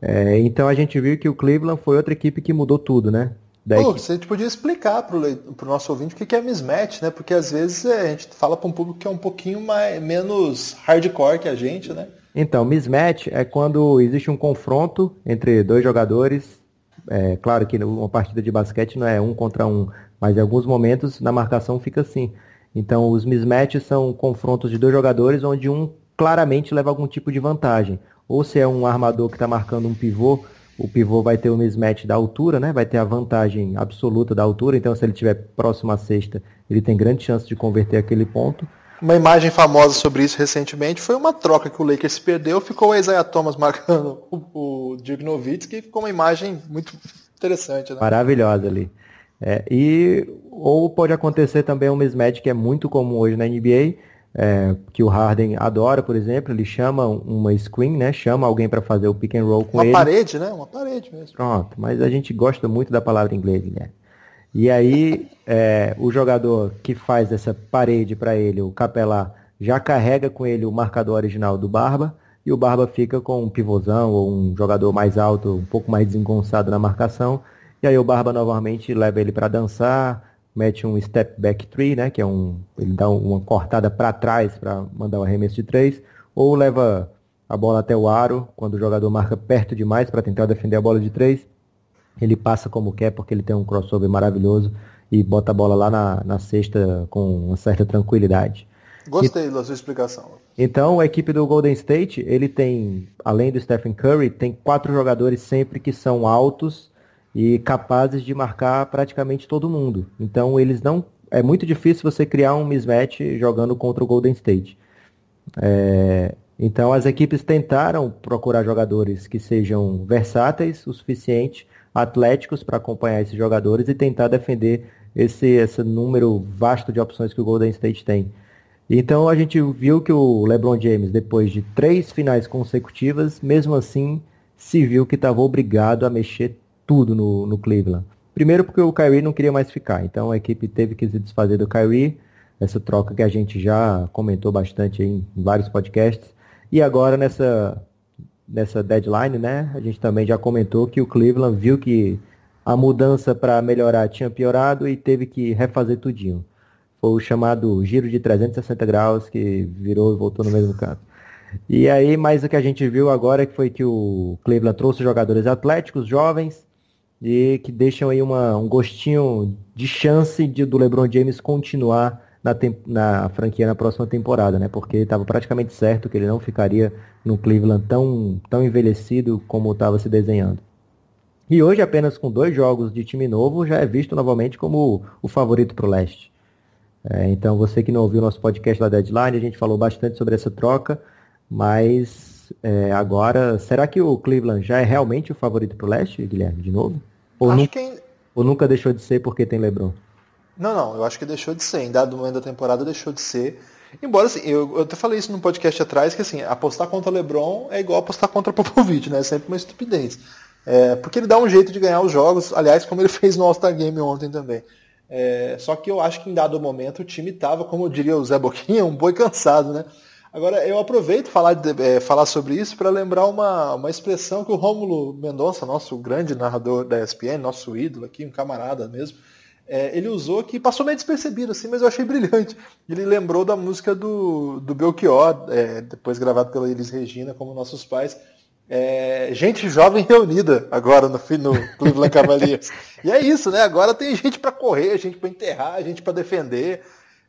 É, então a gente viu que o Cleveland foi outra equipe que mudou tudo, né? Daí Pô, que... Você podia explicar para o nosso ouvinte o que é mismatch, né? Porque às vezes é, a gente fala para um público que é um pouquinho mais, menos hardcore que a gente, né? Então, mismatch é quando existe um confronto entre dois jogadores. É, claro que uma partida de basquete não é um contra um, mas em alguns momentos na marcação fica assim. Então, os mismatches são confrontos de dois jogadores onde um claramente leva algum tipo de vantagem. Ou se é um armador que está marcando um pivô, o pivô vai ter o mismatch da altura, né? vai ter a vantagem absoluta da altura. Então, se ele estiver próximo à cesta, ele tem grande chance de converter aquele ponto. Uma imagem famosa sobre isso recentemente foi uma troca que o Lakers perdeu, ficou o Isaiah Thomas marcando o, o Dirk Nowitzki, ficou uma imagem muito interessante. Né? Maravilhosa ali. É, e ou pode acontecer também um mismatch que é muito comum hoje na NBA, é, que o Harden adora, por exemplo, ele chama uma screen, né? Chama alguém para fazer o pick and roll com uma ele. Uma parede, né? Uma parede mesmo. Pronto, mas a gente gosta muito da palavra em inglês, Guilherme. E aí é, o jogador que faz essa parede para ele, o Capelá, já carrega com ele o marcador original do Barba e o Barba fica com um pivôzão ou um jogador mais alto, um pouco mais desengonçado na marcação. E aí o Barba novamente leva ele para dançar, mete um step back three, né, que é um ele dá uma cortada para trás para mandar o arremesso de três, ou leva a bola até o aro quando o jogador marca perto demais para tentar defender a bola de três ele passa como quer porque ele tem um crossover maravilhoso e bota a bola lá na, na cesta com uma certa tranquilidade. Gostei e, da sua explicação. Então, a equipe do Golden State, ele tem, além do Stephen Curry, tem quatro jogadores sempre que são altos e capazes de marcar praticamente todo mundo. Então, eles não. É muito difícil você criar um mismatch jogando contra o Golden State. É, então, as equipes tentaram procurar jogadores que sejam versáteis o suficiente atléticos para acompanhar esses jogadores e tentar defender esse, esse número vasto de opções que o Golden State tem. Então a gente viu que o LeBron James, depois de três finais consecutivas, mesmo assim se viu que estava obrigado a mexer tudo no, no Cleveland. Primeiro porque o Kyrie não queria mais ficar, então a equipe teve que se desfazer do Kyrie, essa troca que a gente já comentou bastante em, vários podcasts. E agora nessa, nessa deadline, né, a gente também já comentou que o Cleveland viu que a mudança para melhorar tinha piorado e teve que refazer tudinho. Foi o chamado giro de 360 graus que virou e voltou no mesmo canto. E aí, mais o que a gente viu agora que foi que o Cleveland trouxe jogadores atléticos, jovens, e que deixam aí uma, um gostinho de chance de, do LeBron James continuar na, na franquia na próxima temporada, né? Porque estava praticamente certo que ele não ficaria no Cleveland tão, tão envelhecido como estava se desenhando. E hoje, apenas com dois jogos de time novo, já é visto novamente como o favorito para o leste. É, então, você que não ouviu nosso podcast da Deadline, a gente falou bastante sobre essa troca, mas é, agora, será que o Cleveland já é realmente o favorito para o leste, Guilherme, de novo? Ou, nu que... ou nunca deixou de ser porque tem LeBron? Não, não, eu acho que deixou de ser. Em dado momento da temporada deixou de ser. Embora, assim, eu, eu até falei isso num podcast atrás, que assim, apostar contra o LeBron é igual apostar contra o Popovich, né? É sempre uma estupidez. É, porque ele dá um jeito de ganhar os jogos, aliás, como ele fez no All-Star Game ontem também. É, só que eu acho que em dado momento o time estava, como diria o Zé Boquinha, um boi cansado, né? Agora, eu aproveito falar, de, é, falar sobre isso para lembrar uma, uma expressão que o Rômulo Mendonça, nosso grande narrador da ESPN, nosso ídolo aqui, um camarada mesmo, é, ele usou que passou meio despercebido, assim, mas eu achei brilhante. Ele lembrou da música do, do Belchior, é, depois gravado pela Elis Regina, como nossos pais. É, gente jovem reunida agora no, no Cleveland Cavaliers. e é isso, né? Agora tem gente para correr, gente para enterrar, gente para defender.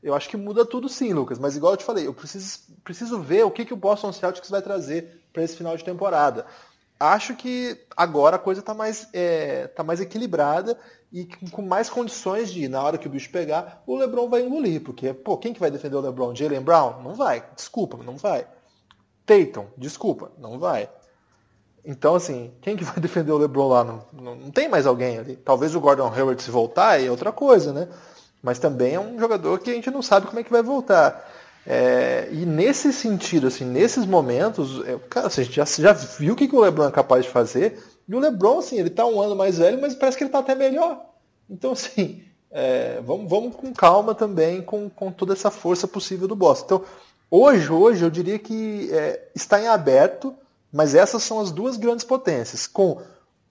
Eu acho que muda tudo sim, Lucas. Mas igual eu te falei, eu preciso, preciso ver o que, que o Boston Celtics vai trazer para esse final de temporada. Acho que agora a coisa está mais, é, tá mais equilibrada e com mais condições de, na hora que o bicho pegar, o LeBron vai engolir. Porque, pô, quem que vai defender o LeBron? Jalen Brown? Não vai. Desculpa, não vai. Tatum? Desculpa, não vai. Então, assim, quem que vai defender o LeBron lá? Não, não, não tem mais alguém ali. Talvez o Gordon Hayward se voltar é outra coisa, né? Mas também é um jogador que a gente não sabe como é que vai voltar. É, e nesse sentido, assim, nesses momentos, é, cara, assim, a gente já, já viu o que, que o LeBron é capaz de fazer e o LeBron, assim, ele tá um ano mais velho, mas parece que ele tá até melhor. Então, assim, é, vamos, vamos com calma também com, com toda essa força possível do Boston. Então, hoje, hoje, eu diria que é, está em aberto, mas essas são as duas grandes potências. Com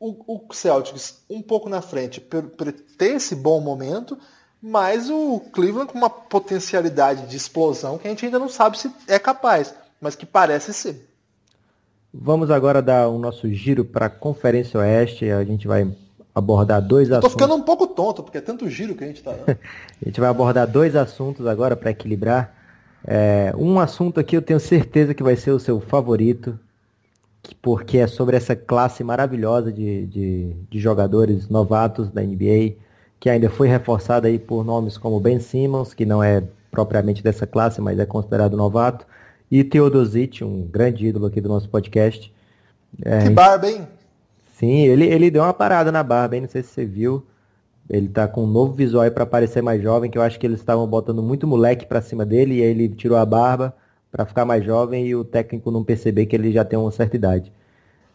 o, o Celtics um pouco na frente por, por ter esse bom momento, mas o Cleveland com uma potencialidade de explosão que a gente ainda não sabe se é capaz, mas que parece ser. Vamos agora dar o nosso giro para a Conferência Oeste. A gente vai abordar dois assuntos. Estou ficando um pouco tonto, porque é tanto giro que a gente está. a gente vai abordar dois assuntos agora para equilibrar. É, um assunto aqui eu tenho certeza que vai ser o seu favorito, porque é sobre essa classe maravilhosa de, de, de jogadores novatos da NBA, que ainda foi reforçada aí por nomes como Ben Simmons, que não é propriamente dessa classe, mas é considerado novato, e Teodosic, um grande ídolo aqui do nosso podcast. É, que barba, hein? Sim, ele, ele deu uma parada na barba, hein? Não sei se você viu. Ele tá com um novo visual aí pra parecer mais jovem, que eu acho que eles estavam botando muito moleque pra cima dele, e aí ele tirou a barba para ficar mais jovem e o técnico não perceber que ele já tem uma certa idade.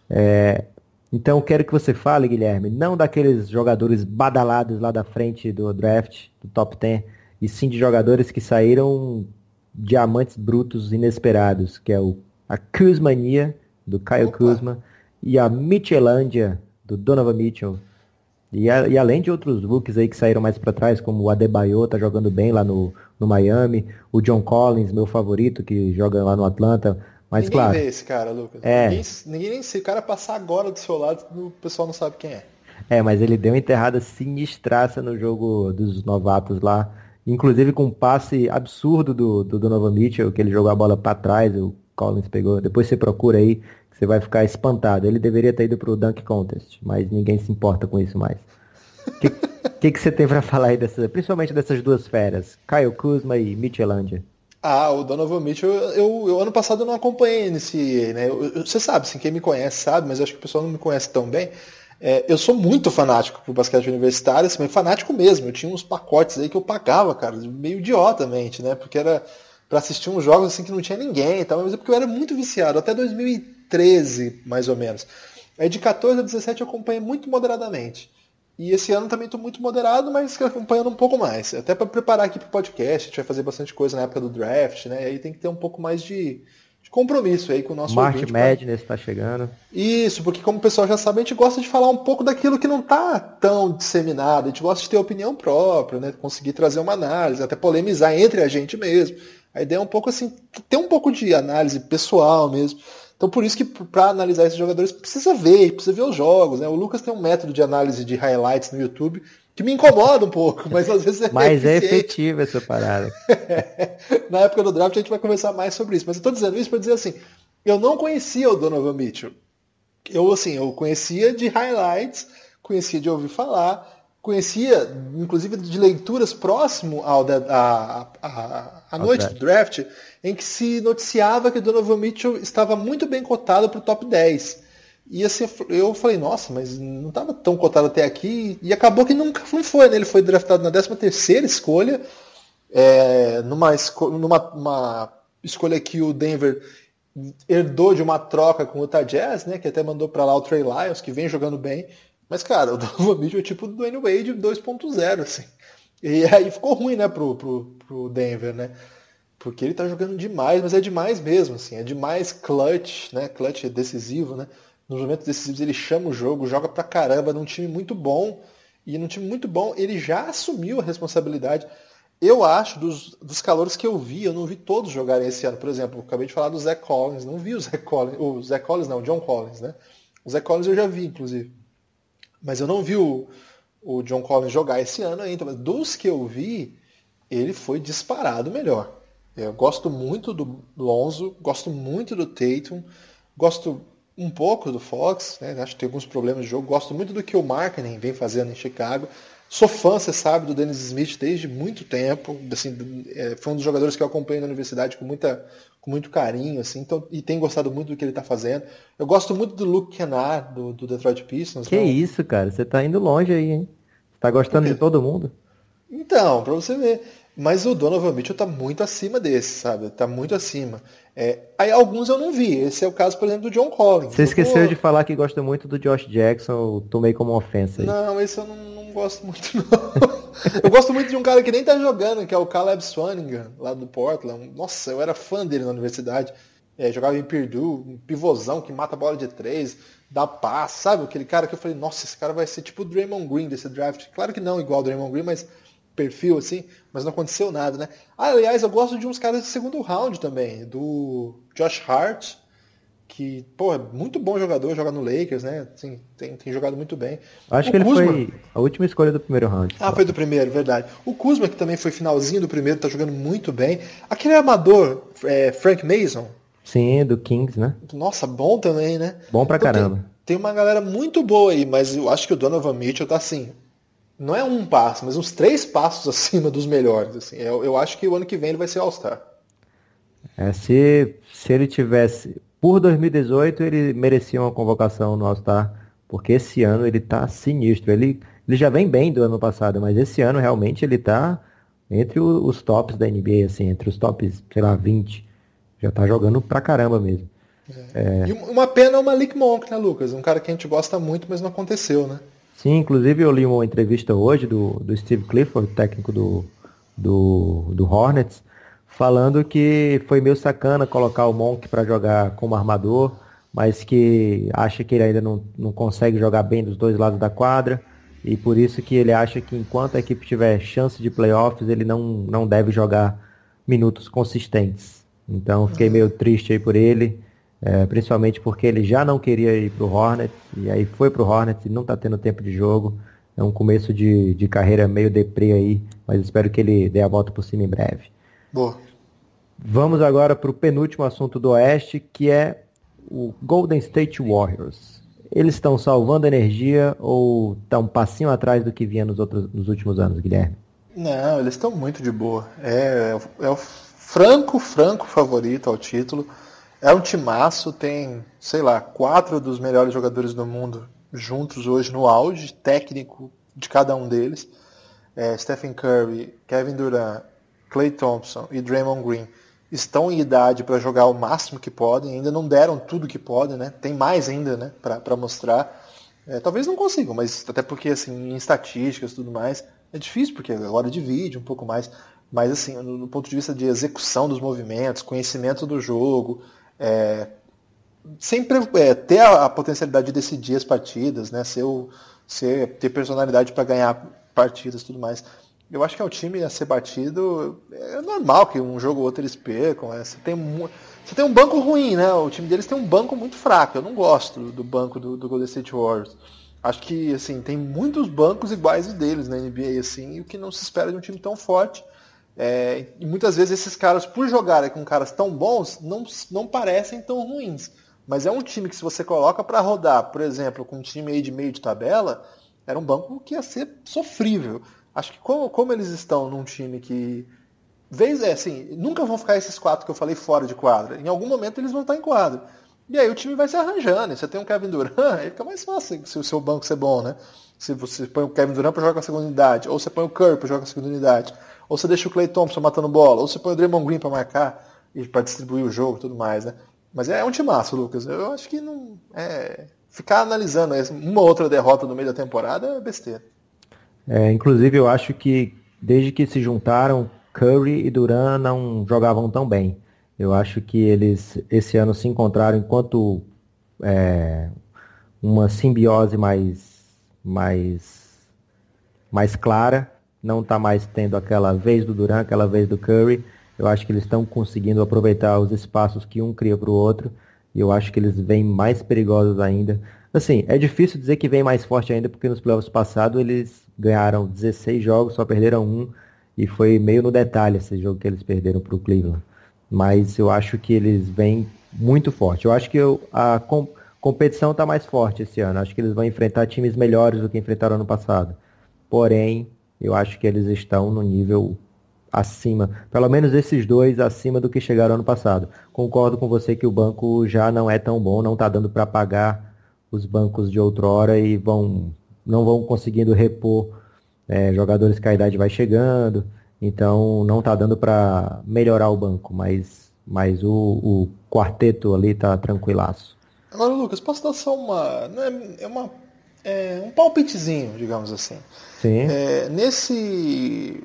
É, então eu quero que você fale, Guilherme, não daqueles jogadores badalados lá da frente do draft, do top 10, e sim de jogadores que saíram diamantes brutos inesperados, que é o, a Kuzmania, do Opa. Kuzma, e a Mitchelândia, do Donovan Mitchell. E, a, e, além de outros rookies aí que saíram mais para trás, como o Adebayo, tá jogando bem lá no, no Miami, o John Collins, meu favorito, que joga lá no Atlanta. Mas ninguém claro. vê esse cara, Lucas. É. Ninguém, ninguém nem se o cara passar agora do seu lado, o pessoal não sabe quem é. É, mas ele deu uma enterrada sinistraça no jogo dos novatos lá. Inclusive com um passe absurdo do, do Donovan Mitchell, que ele jogou a bola para trás, o Collins pegou. Depois você procura aí, que você vai ficar espantado. Ele deveria ter ido pro Dunk Contest, mas ninguém se importa com isso mais. O que, que, que, você tem para falar aí, dessa, principalmente dessas duas feras, Kyle Kuzma e Mitchelândia? Ah, o Donovan Mitchell, eu, eu, ano passado eu não acompanhei nesse, né? Eu, você sabe, assim, quem me conhece sabe, mas acho que o pessoal não me conhece tão bem. É, eu sou muito fanático pro basquete universitário, assim, fanático mesmo. Eu tinha uns pacotes aí que eu pagava, cara, meio idiotamente, né? Porque era para assistir uns jogos assim que não tinha ninguém e tal, mas é porque eu era muito viciado, até 2013, mais ou menos. Aí de 14 a 17 eu acompanhei muito moderadamente. E esse ano também estou muito moderado, mas acompanhando um pouco mais. Até para preparar aqui para o podcast, a gente vai fazer bastante coisa na época do draft, né? E aí tem que ter um pouco mais de, de compromisso aí com o nosso March ouvinte. Madness está chegando. Isso, porque como o pessoal já sabe, a gente gosta de falar um pouco daquilo que não está tão disseminado. A gente gosta de ter opinião própria, né? Conseguir trazer uma análise, até polemizar entre a gente mesmo. A ideia é um pouco assim, ter um pouco de análise pessoal mesmo. Então por isso que para analisar esses jogadores precisa ver, precisa ver os jogos. Né? O Lucas tem um método de análise de highlights no YouTube que me incomoda um pouco, mas às vezes é Mas é efetiva essa parada. Na época do draft a gente vai conversar mais sobre isso. Mas eu estou dizendo isso para dizer assim, eu não conhecia o Donovan Mitchell. Eu assim, eu conhecia de highlights, conhecia de ouvir falar, conhecia, inclusive de leituras próximo ao da, a, a, a noite do draft, em que se noticiava que o Donovan Mitchell estava muito bem cotado para o top 10. E assim, eu falei, nossa, mas não estava tão cotado até aqui. E acabou que nunca não foi, né? Ele foi draftado na 13 terceira escolha, é, numa, numa uma escolha que o Denver herdou de uma troca com o Utah Jazz, né? Que até mandou para lá o Trey Lyons, que vem jogando bem. Mas, cara, o Donovan Mitchell é tipo do Dwayne Wade 2.0, assim. E aí ficou ruim, né, pro, pro, pro Denver, né? Porque ele tá jogando demais, mas é demais mesmo, assim. É demais clutch, né? Clutch é decisivo, né? Nos momentos decisivos ele chama o jogo, joga pra caramba num time muito bom. E num time muito bom, ele já assumiu a responsabilidade. Eu acho, dos, dos calores que eu vi, eu não vi todos jogarem esse ano. Por exemplo, acabei de falar do Zé Collins, não vi o Zé Collins, o Zé Collins não, o John Collins, né? O Zé Collins eu já vi, inclusive. Mas eu não vi o, o John Collins jogar esse ano ainda, mas dos que eu vi, ele foi disparado melhor. Eu gosto muito do Lonzo, gosto muito do Tatum, gosto um pouco do Fox, né? acho que tem alguns problemas de jogo, gosto muito do que o Markkinen vem fazendo em Chicago. Sou fã, você sabe, do Dennis Smith desde muito tempo. Assim, é, foi um dos jogadores que eu acompanho na universidade com, muita, com muito carinho, assim, então, e tem gostado muito do que ele está fazendo. Eu gosto muito do Luke Kennard, do, do Detroit Pistons. Que não? isso, cara, você está indo longe aí, hein? Tá gostando de todo mundo? Então, para você ver. Mas o Donovan Mitchell está muito acima desse, sabe? Está muito acima. É, aí alguns eu não vi. Esse é o caso, por exemplo, do John Collins. Você esqueceu de falar que gosta muito do Josh Jackson, eu tomei como ofensa. Aí. Não, esse eu não, não gosto muito, não. eu gosto muito de um cara que nem tá jogando, que é o Caleb Swanigan, lá do Portland. Nossa, eu era fã dele na universidade. É, jogava em Purdue, um pivôzão que mata a bola de três, dá paz, sabe? Aquele cara que eu falei, nossa, esse cara vai ser tipo o Draymond Green desse draft. Claro que não igual o Draymond Green, mas perfil assim, mas não aconteceu nada, né? Ah, aliás, eu gosto de uns caras de segundo round também, do Josh Hart, que, pô, é muito bom jogador, joga no Lakers, né? Assim, tem, tem jogado muito bem. Acho o que Kuzma... ele foi a última escolha do primeiro round. Ah, foi do primeiro, verdade. O Kuzma, que também foi finalzinho do primeiro, tá jogando muito bem. Aquele amador, é, Frank Mason. Sim, do Kings, né? Nossa, bom também, né? Bom pra então, caramba. Tem, tem, uma galera muito boa aí, mas eu acho que o Donovan Mitchell tá assim. Não é um passo, mas uns três passos acima dos melhores. Assim. Eu, eu acho que o ano que vem ele vai ser All-Star. É, se, se ele tivesse por 2018 ele merecia uma convocação no All-Star, porque esse ano ele tá sinistro. Ele, ele já vem bem do ano passado, mas esse ano realmente ele tá entre os tops da NBA, assim, entre os tops, sei lá, 20. Já tá jogando pra caramba mesmo. É. É... E uma pena o Malik Monk, né, Lucas? Um cara que a gente gosta muito, mas não aconteceu, né? Sim, inclusive eu li uma entrevista hoje do, do Steve Clifford, técnico do, do, do Hornets, falando que foi meio sacana colocar o Monk para jogar como armador, mas que acha que ele ainda não, não consegue jogar bem dos dois lados da quadra, e por isso que ele acha que enquanto a equipe tiver chance de playoffs, ele não, não deve jogar minutos consistentes. Então fiquei meio triste aí por ele, é, principalmente porque ele já não queria ir para o Hornets, e aí foi para o Hornets e não está tendo tempo de jogo. É um começo de, de carreira meio deprê aí, mas espero que ele dê a volta por cima em breve. Boa. Vamos agora para o penúltimo assunto do Oeste, que é o Golden State Warriors. Eles estão salvando energia ou estão um passinho atrás do que vinha nos, outros, nos últimos anos, Guilherme? Não, eles estão muito de boa. É, é, o franco, franco favorito ao título. É um timaço, tem, sei lá, quatro dos melhores jogadores do mundo juntos hoje no auge técnico de cada um deles. É, Stephen Curry, Kevin Durant, Clay Thompson e Draymond Green estão em idade para jogar o máximo que podem, ainda não deram tudo que podem, né? Tem mais ainda, né, para mostrar. É, talvez não consigam, mas até porque assim, em estatísticas e tudo mais, é difícil, porque agora divide um pouco mais. Mas assim, no, no ponto de vista de execução dos movimentos, conhecimento do jogo, é, sempre é, ter a, a, potencialidade de decidir as partidas, né? Ser, o, ser ter personalidade para ganhar partidas tudo mais eu acho que é o time a ser batido. É normal que um jogo ou outro eles percam. É, você, tem um, você tem um banco ruim, né? O time deles tem um banco muito fraco. Eu não gosto do banco do, do Golden State Warriors. Acho que assim tem muitos bancos iguais os deles na NBA assim, o que não se espera de um time tão forte. É, e muitas vezes esses caras, por jogarem com caras tão bons, não, não parecem tão ruins. Mas é um time que se você coloca para rodar, por exemplo, com um time aí de meio de tabela, era um banco que ia ser sofrível. Acho que como, como eles estão num time que. Vez é assim, nunca vão ficar esses quatro que eu falei fora de quadra. Em algum momento eles vão estar em quadra. E aí o time vai se arranjando. Você tem um Kevin Durant, aí fica mais fácil se o seu banco ser bom, né? Se você põe o Kevin Durant para jogar com a segunda unidade, ou você põe o Curry para jogar com a segunda unidade, ou você deixa o Clay Thompson matando bola, ou você põe o Draymond Green para marcar e para distribuir o jogo e tudo mais, né? Mas é um timaço, Lucas. Eu acho que não. É, ficar analisando uma outra derrota no meio da temporada é besteira. É, inclusive, eu acho que desde que se juntaram, Curry e Duran não jogavam tão bem. Eu acho que eles esse ano se encontraram enquanto é, uma simbiose mais, mais, mais clara. Não está mais tendo aquela vez do Duran, aquela vez do Curry. Eu acho que eles estão conseguindo aproveitar os espaços que um cria para o outro. E eu acho que eles vêm mais perigosos ainda. Assim, é difícil dizer que vem mais forte ainda, porque nos playoffs passados eles ganharam 16 jogos, só perderam um, e foi meio no detalhe esse jogo que eles perderam para o Cleveland. Mas eu acho que eles vêm muito forte. Eu acho que eu, a com, competição está mais forte esse ano. Acho que eles vão enfrentar times melhores do que enfrentaram ano passado. Porém, eu acho que eles estão no nível acima, pelo menos esses dois acima do que chegaram ano passado. Concordo com você que o banco já não é tão bom, não está dando para pagar os bancos de outrora e vão não vão conseguindo repor é, jogadores que a idade vai chegando, então não está dando para melhorar o banco, mas, mas o, o quarteto ali está tranquilaço. Agora, Lucas, posso dar só uma. É, é uma é, um palpitezinho, digamos assim. Sim. É, nesse.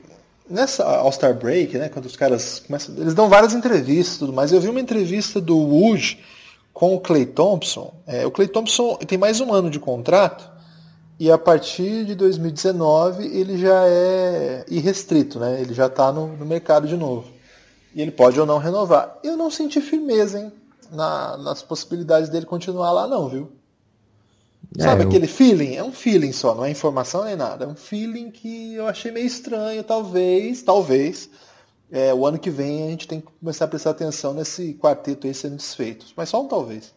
Nessa All-Star Break, né, quando os caras começam. Eles dão várias entrevistas tudo mais. Eu vi uma entrevista do Wood com o Clay Thompson. É, o Clay Thompson tem mais um ano de contrato. E a partir de 2019 ele já é irrestrito, né? Ele já está no, no, mercado de novo. E ele pode ou não renovar. Eu não senti firmeza, hein? Na, nas possibilidades dele continuar lá, não, viu? É, Sabe eu... aquele feeling? É um feeling só, não é informação nem nada. É um feeling que eu achei meio estranho, talvez, talvez. É, o ano que vem a gente tem que começar a prestar atenção nesse quarteto aí sendo desfeito. Mas só um talvez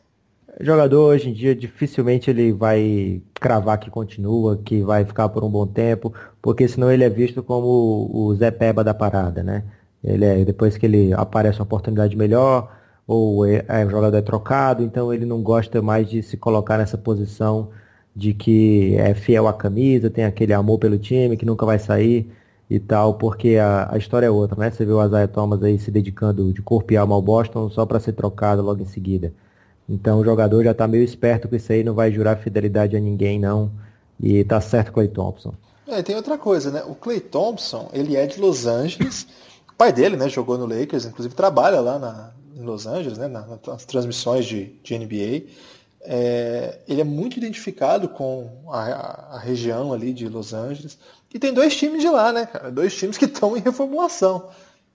jogador hoje em dia dificilmente ele vai cravar que continua, que vai ficar por um bom tempo, porque senão ele é visto como o Zé Peba da parada, né? Ele é, depois que ele aparece uma oportunidade melhor, ou é, é, o jogador é trocado, então ele não gosta mais de se colocar nessa posição de que é fiel à camisa, tem aquele amor pelo time, que nunca vai sair e tal, porque a, a história é outra, né? Você viu o Isaiah Thomas aí se dedicando de corpo e alma ao Boston só para ser trocado logo em seguida. Então o jogador já está meio esperto com isso aí, não vai jurar fidelidade a ninguém não. E tá certo Clay Thompson. É, tem outra coisa, né? O Clay Thompson, ele é de Los Angeles. O pai dele, né, jogou no Lakers, inclusive trabalha lá na, em Los Angeles, né, nas, transmissões de, de NBA. É, ele é muito identificado com a, a, região ali de Los Angeles. E tem dois times de lá, né, cara? Dois times que estão em reformulação.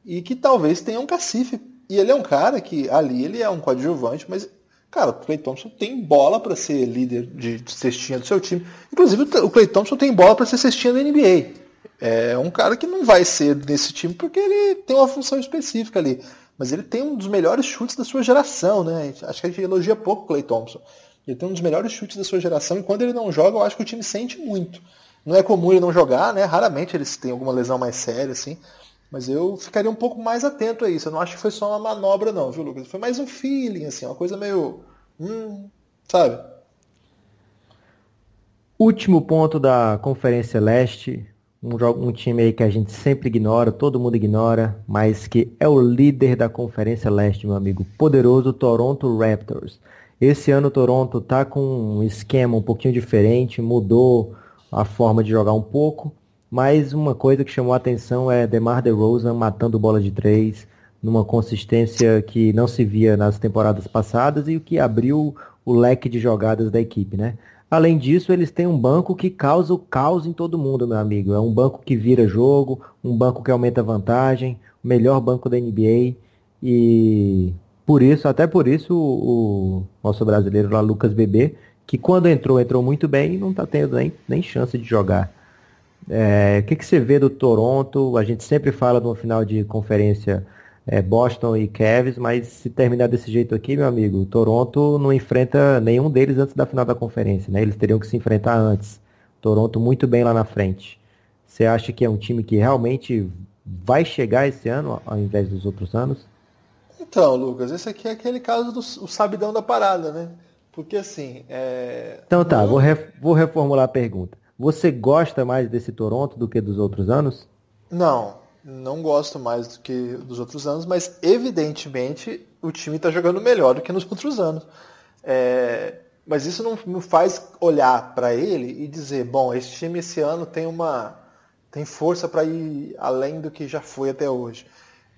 E que talvez tenham cacife. E ele é um cara que ali ele é um coadjuvante, mas Cara, o Clay Thompson tem bola para ser líder de, cestinha do seu time. Inclusive, o Clay Thompson tem bola para ser cestinha da NBA. É um cara que não vai ser nesse time porque ele tem uma função específica ali. Mas ele tem um dos melhores chutes da sua geração, né? Acho que a gente elogia pouco o Clay Thompson. Ele tem um dos melhores chutes da sua geração e quando ele não joga, eu acho que o time sente muito. Não é comum ele não jogar, né? Raramente eles têm alguma lesão mais séria, assim. Mas eu ficaria um pouco mais atento a isso. Eu não acho que foi só uma manobra, não, viu, Lucas? Foi mais um feeling, assim, uma coisa meio. Hum, sabe? Último ponto da Conferência Leste. Um, um time aí que a gente sempre ignora, todo mundo ignora, mas que é o líder da Conferência Leste, meu amigo, poderoso Toronto Raptors. Esse ano o Toronto tá com um esquema um pouquinho diferente, mudou a forma de jogar um pouco, mas uma coisa que chamou a atenção é DeMar DeRozan matando bola de três, numa consistência que não se via nas temporadas passadas e o que abriu o leque de jogadas da equipe, né? Além disso, eles têm um banco que causa o caos em todo mundo, meu amigo. É um banco que vira jogo, um banco que aumenta vantagem, o melhor banco da NBA. E por isso, até por isso, o, nosso brasileiro lá, Lucas Bebê, que quando entrou, entrou muito bem e não está tendo nem, nem chance de jogar. É, o que, que você vê do Toronto? A gente sempre fala no final de conferência é, Boston e Cavs, mas se terminar desse jeito aqui, meu amigo, o Toronto não enfrenta nenhum deles antes da final da conferência, né? Eles teriam que se enfrentar antes. Toronto muito bem lá na frente. Você acha que é um time que realmente vai chegar esse ano ao invés dos outros anos? Então, Lucas, esse aqui é aquele caso do sabidão da parada, né? Porque assim. É... Então tá, vou, ref vou reformular a pergunta. Você gosta mais desse Toronto do que dos outros anos? Não, não gosto mais do que dos outros anos, mas evidentemente o time está jogando melhor do que nos outros anos. É, mas isso não me faz olhar para ele e dizer, bom, esse time esse ano tem uma tem força para ir além do que já foi até hoje.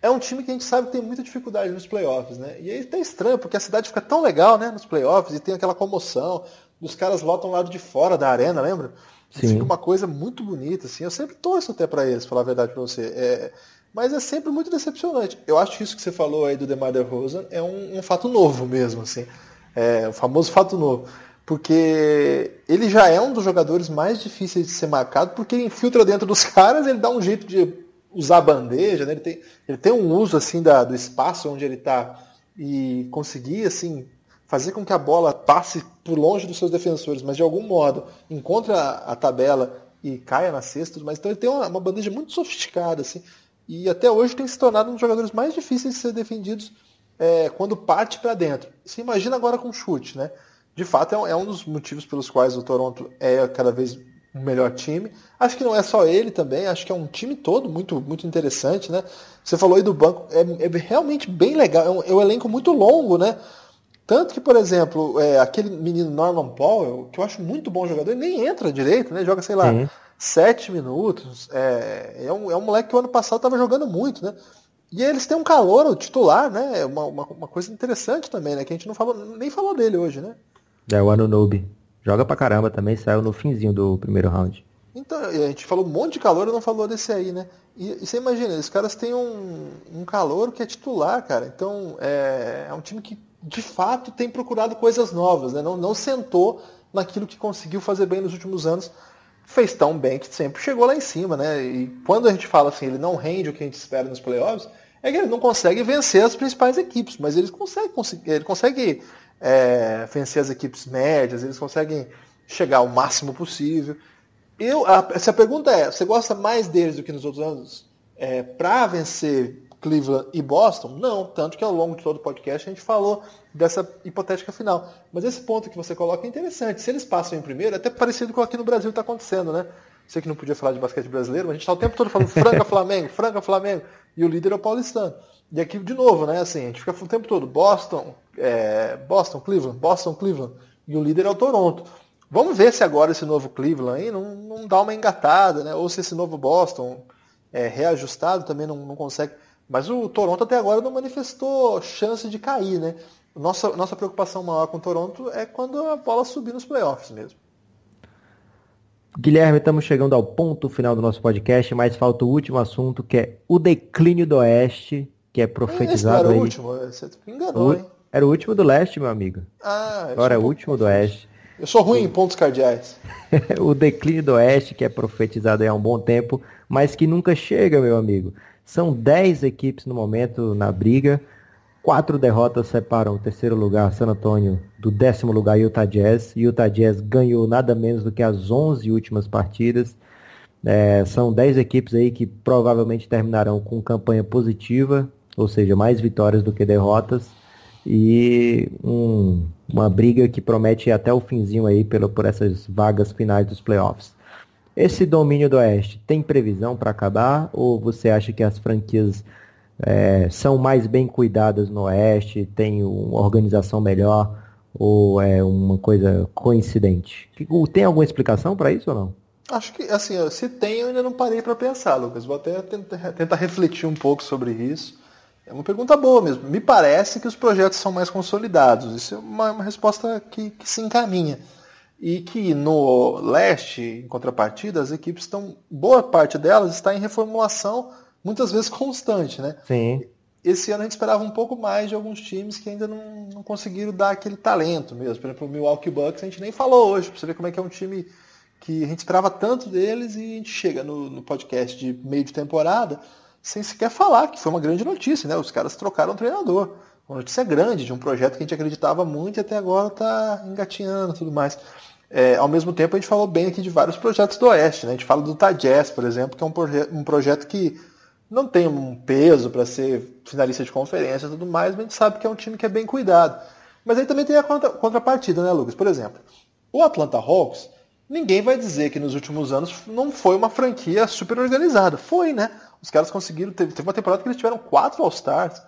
É um time que a gente sabe que tem muita dificuldade nos playoffs, né? E aí tá estranho, porque a cidade fica tão legal, né, nos playoffs, e tem aquela comoção, os caras lotam lado de fora da arena, lembra? Sim. Fica uma coisa muito bonita, assim. Eu sempre torço até para eles, falar a verdade para você. É, mas é sempre muito decepcionante. Eu acho que isso que você falou aí do DeMar DeRozan é um, um fato novo mesmo, assim. É o famoso fato novo. Porque ele já é um dos jogadores mais difíceis de ser marcado, porque ele infiltra dentro dos caras, ele dá um jeito de usar a bandeja, né? ele, tem, ele tem um uso assim da, do espaço onde ele está e conseguir assim fazer com que a bola passe por longe dos seus defensores, mas de algum modo encontre a, a tabela e caia na cesta. Mas então ele tem uma, uma, bandeja muito sofisticada, assim, e até hoje tem se tornado um dos jogadores mais difíceis de ser defendidos é, quando parte para dentro. Você imagina agora com chute, né? De fato, é um, é um dos motivos pelos quais o Toronto é cada vez um melhor time. Acho que não é só ele também, acho que é um time todo muito, muito interessante, né? Você falou aí do banco, é, é realmente bem legal, é um, é um elenco muito longo, né? Tanto que, por exemplo, é, aquele menino Norman Powell, que eu acho muito bom jogador, ele nem entra direito, né? Joga, sei lá, Sim. sete minutos. É, é, um, é um moleque que o ano passado estava jogando muito, né? E eles têm um calor, o titular, né? Uma, uma, uma, coisa interessante também, né? Que a gente não falou, nem falou dele hoje, né? É o Anunobi. Joga pra caramba também, saiu no finzinho do primeiro round. Então, a gente falou um monte de calor e não falou desse aí, né? E, e você imagina, os caras têm um, um calor que é titular, cara. Então, é, é um time que de fato tem procurado coisas novas, né? não, não sentou naquilo que conseguiu fazer bem nos últimos anos, fez tão bem que sempre chegou lá em cima, né? E quando a gente fala assim, ele não rende o que a gente espera nos playoffs, é que ele não consegue vencer as principais equipes, mas eles conseguem, ele consegue é, vencer as equipes médias, eles conseguem chegar ao máximo possível. Eu, a, se a pergunta é, você gosta mais deles do que nos outros anos? É, para vencer Cleveland e Boston? Não, tanto que ao longo de todo o podcast a gente falou dessa hipotética final. Mas esse ponto que você coloca é interessante. Se eles passam em primeiro, é até parecido com o que no Brasil está acontecendo, né? Sei que não podia falar de basquete brasileiro, mas a gente está o tempo todo falando Franca Flamengo, Franca Flamengo, e o líder é o paulistano. E aqui, de novo, né? Assim, a gente fica o tempo todo Boston, é, Boston, Cleveland, Boston, Cleveland, e o líder é o Toronto. Vamos ver se agora esse novo Cleveland aí não, não dá uma engatada, né? Ou se esse novo Boston é, reajustado também não, não consegue. Mas o Toronto até agora não manifestou chance de cair, né? Nossa, nossa preocupação maior com o Toronto é quando a bola subir nos playoffs mesmo. Guilherme, estamos chegando ao ponto final do nosso podcast, mas falta o último assunto, que é o declínio do Oeste, que é profetizado Esse era o último, você enganou, o, hein? Era o último do Leste, meu amigo. Ah, Agora é o último do Oeste. Eu sou ruim em pontos cardeais. o declínio do Oeste, que é profetizado há um bom tempo, mas que nunca chega, meu amigo. São 10 equipes no momento na briga. Quatro derrotas separam o terceiro lugar, San Antonio, do décimo lugar, Utah Jazz. Utah Jazz ganhou nada menos do que as 11 últimas partidas. É, são 10 equipes aí que provavelmente terminarão com campanha positiva, ou seja, mais vitórias do que derrotas. E um, uma briga que promete até o finzinho aí pelo, por essas vagas finais dos playoffs. Esse domínio do Oeste tem previsão para acabar? Ou você acha que as franquias é, são mais bem cuidadas no Oeste, tem uma organização melhor? Ou é uma coisa coincidente? Tem alguma explicação para isso ou não? Acho que, assim, se tem, eu ainda não parei para pensar, Lucas. Vou até tentar, refletir um pouco sobre isso. É uma pergunta boa mesmo. Me parece que os projetos são mais consolidados. Isso é uma, uma resposta que, que, se encaminha. E que no leste, em contrapartida, as equipes estão. Boa parte delas está em reformulação, muitas vezes constante, né? Sim. Esse ano a gente esperava um pouco mais de alguns times que ainda não, não conseguiram dar aquele talento mesmo. Por exemplo, o Milwaukee Bucks a gente nem falou hoje, para você ver como é que é um time que a gente esperava tanto deles e a gente chega no, no podcast de meio de temporada sem sequer falar que foi uma grande notícia, né? Os caras trocaram o treinador. Uma notícia grande de um projeto que a gente acreditava muito e até agora está engatinhando e tudo mais. É, ao mesmo tempo, a gente falou bem aqui de vários projetos do Oeste. Né? A gente fala do Tajazz, por exemplo, que é um, proje um projeto que não tem um peso para ser finalista de conferência e tudo mais, mas a gente sabe que é um time que é bem cuidado. Mas aí também tem a contra contrapartida, né, Lucas? Por exemplo, o Atlanta Hawks, ninguém vai dizer que nos últimos anos não foi uma franquia super organizada. Foi, né? Os caras conseguiram. Teve, teve uma temporada que eles tiveram quatro All-Stars.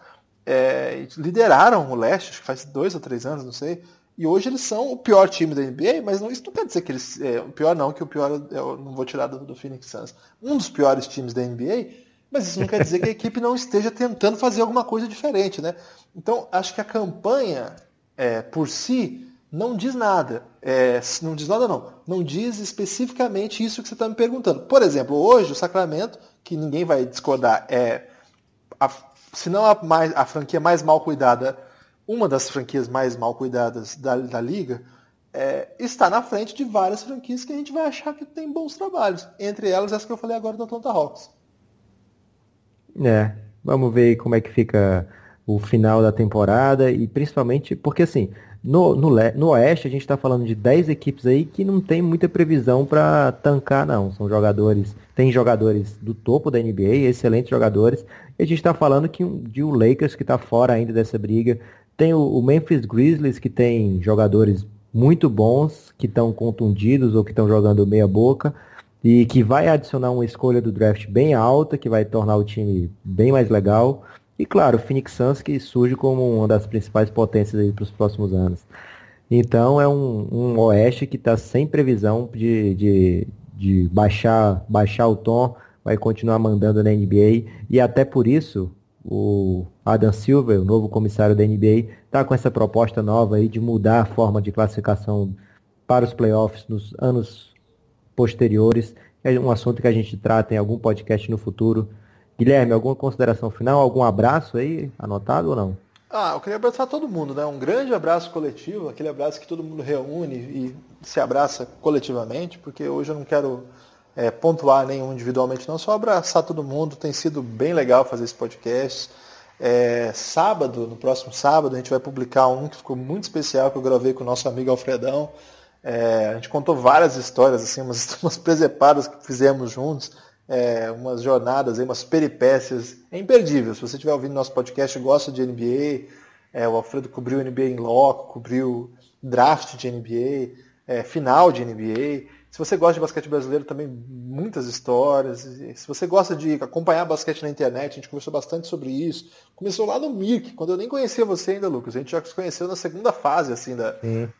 É, lideraram o leste, acho que faz dois ou três anos, não sei. E hoje eles são o pior time da NBA, mas não, isso não quer dizer que eles. É, o pior não, que o pior eu não vou tirar do, do Phoenix Suns. Um dos piores times da NBA, mas isso não quer dizer que a equipe não esteja tentando fazer alguma coisa diferente, né? Então, acho que a campanha, é, por si, não diz nada. É, não diz nada não. Não diz especificamente isso que você está me perguntando. Por exemplo, hoje o Sacramento, que ninguém vai discordar, é a, se não a, mais, a franquia mais mal cuidada, uma das franquias mais mal cuidadas da, da liga, é, está na frente de várias franquias que a gente vai achar que tem bons trabalhos. Entre elas essa que eu falei agora da Atlanta Hawks. É, vamos ver como é que fica o final da temporada e principalmente porque assim, no, no, no Oeste, a gente está falando de 10 equipes aí que não tem muita previsão para tancar, não. São jogadores, tem jogadores do topo da NBA, excelentes jogadores. A gente está falando que, de o Lakers que está fora ainda dessa briga. Tem o, o Memphis Grizzlies que tem jogadores muito bons, que estão contundidos ou que estão jogando meia boca. E que vai adicionar uma escolha do draft bem alta, que vai tornar o time bem mais legal. E claro, o Phoenix Suns que surge como uma das principais potências para os próximos anos. Então é um, um Oeste que está sem previsão de, de, de baixar, baixar o tom, vai continuar mandando na NBA. E até por isso o Adam Silver, o novo comissário da NBA, está com essa proposta nova aí de mudar a forma de classificação para os playoffs nos anos posteriores. É um assunto que a gente trata em algum podcast no futuro. Guilherme, alguma consideração final? Algum abraço aí anotado ou não? Ah, eu queria abraçar todo mundo, né? Um grande abraço coletivo, aquele abraço que todo mundo reúne e se abraça coletivamente, porque hoje eu não quero é, pontuar nenhum individualmente, não, só abraçar todo mundo. Tem sido bem legal fazer esse podcast. É, sábado, no próximo sábado, a gente vai publicar um que ficou muito especial, que eu gravei com o nosso amigo Alfredão. É, a gente contou várias histórias, assim, umas, umas presepadas que fizemos juntos é, umas jornadas, aí, umas peripécias. É imperdível. Se você estiver ouvindo nosso podcast gosta de NBA, é, o Alfredo cobriu NBA em loco, cobriu draft de NBA, é, final de NBA. Se você gosta de basquete brasileiro, também muitas histórias. Se você gosta de acompanhar basquete na internet, a gente conversou bastante sobre isso. Começou lá no MIRC, quando eu nem conhecia você ainda, Lucas. A gente já se conheceu na segunda fase assim da,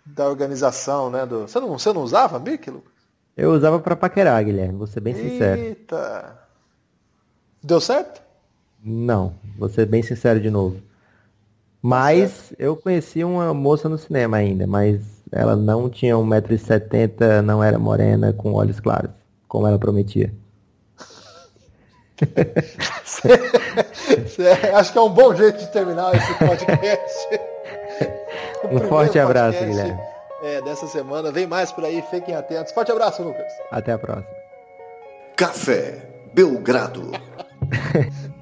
da organização, né? Do... Você, não, você não usava MIRC, Lucas? Eu usava para paquerar, Guilherme, vou ser bem sincero. Eita! Deu certo? Não, vou ser bem sincero de novo. Mas eu conheci uma moça no cinema ainda, mas ela não tinha 1,70m, não era morena, com olhos claros, como ela prometia. Acho que é um bom jeito de terminar esse podcast. um forte abraço, podcast. Guilherme é, dessa semana. Vem mais por aí, fiquem atentos. Forte abraço, Lucas. Até a próxima. Café Belgrado.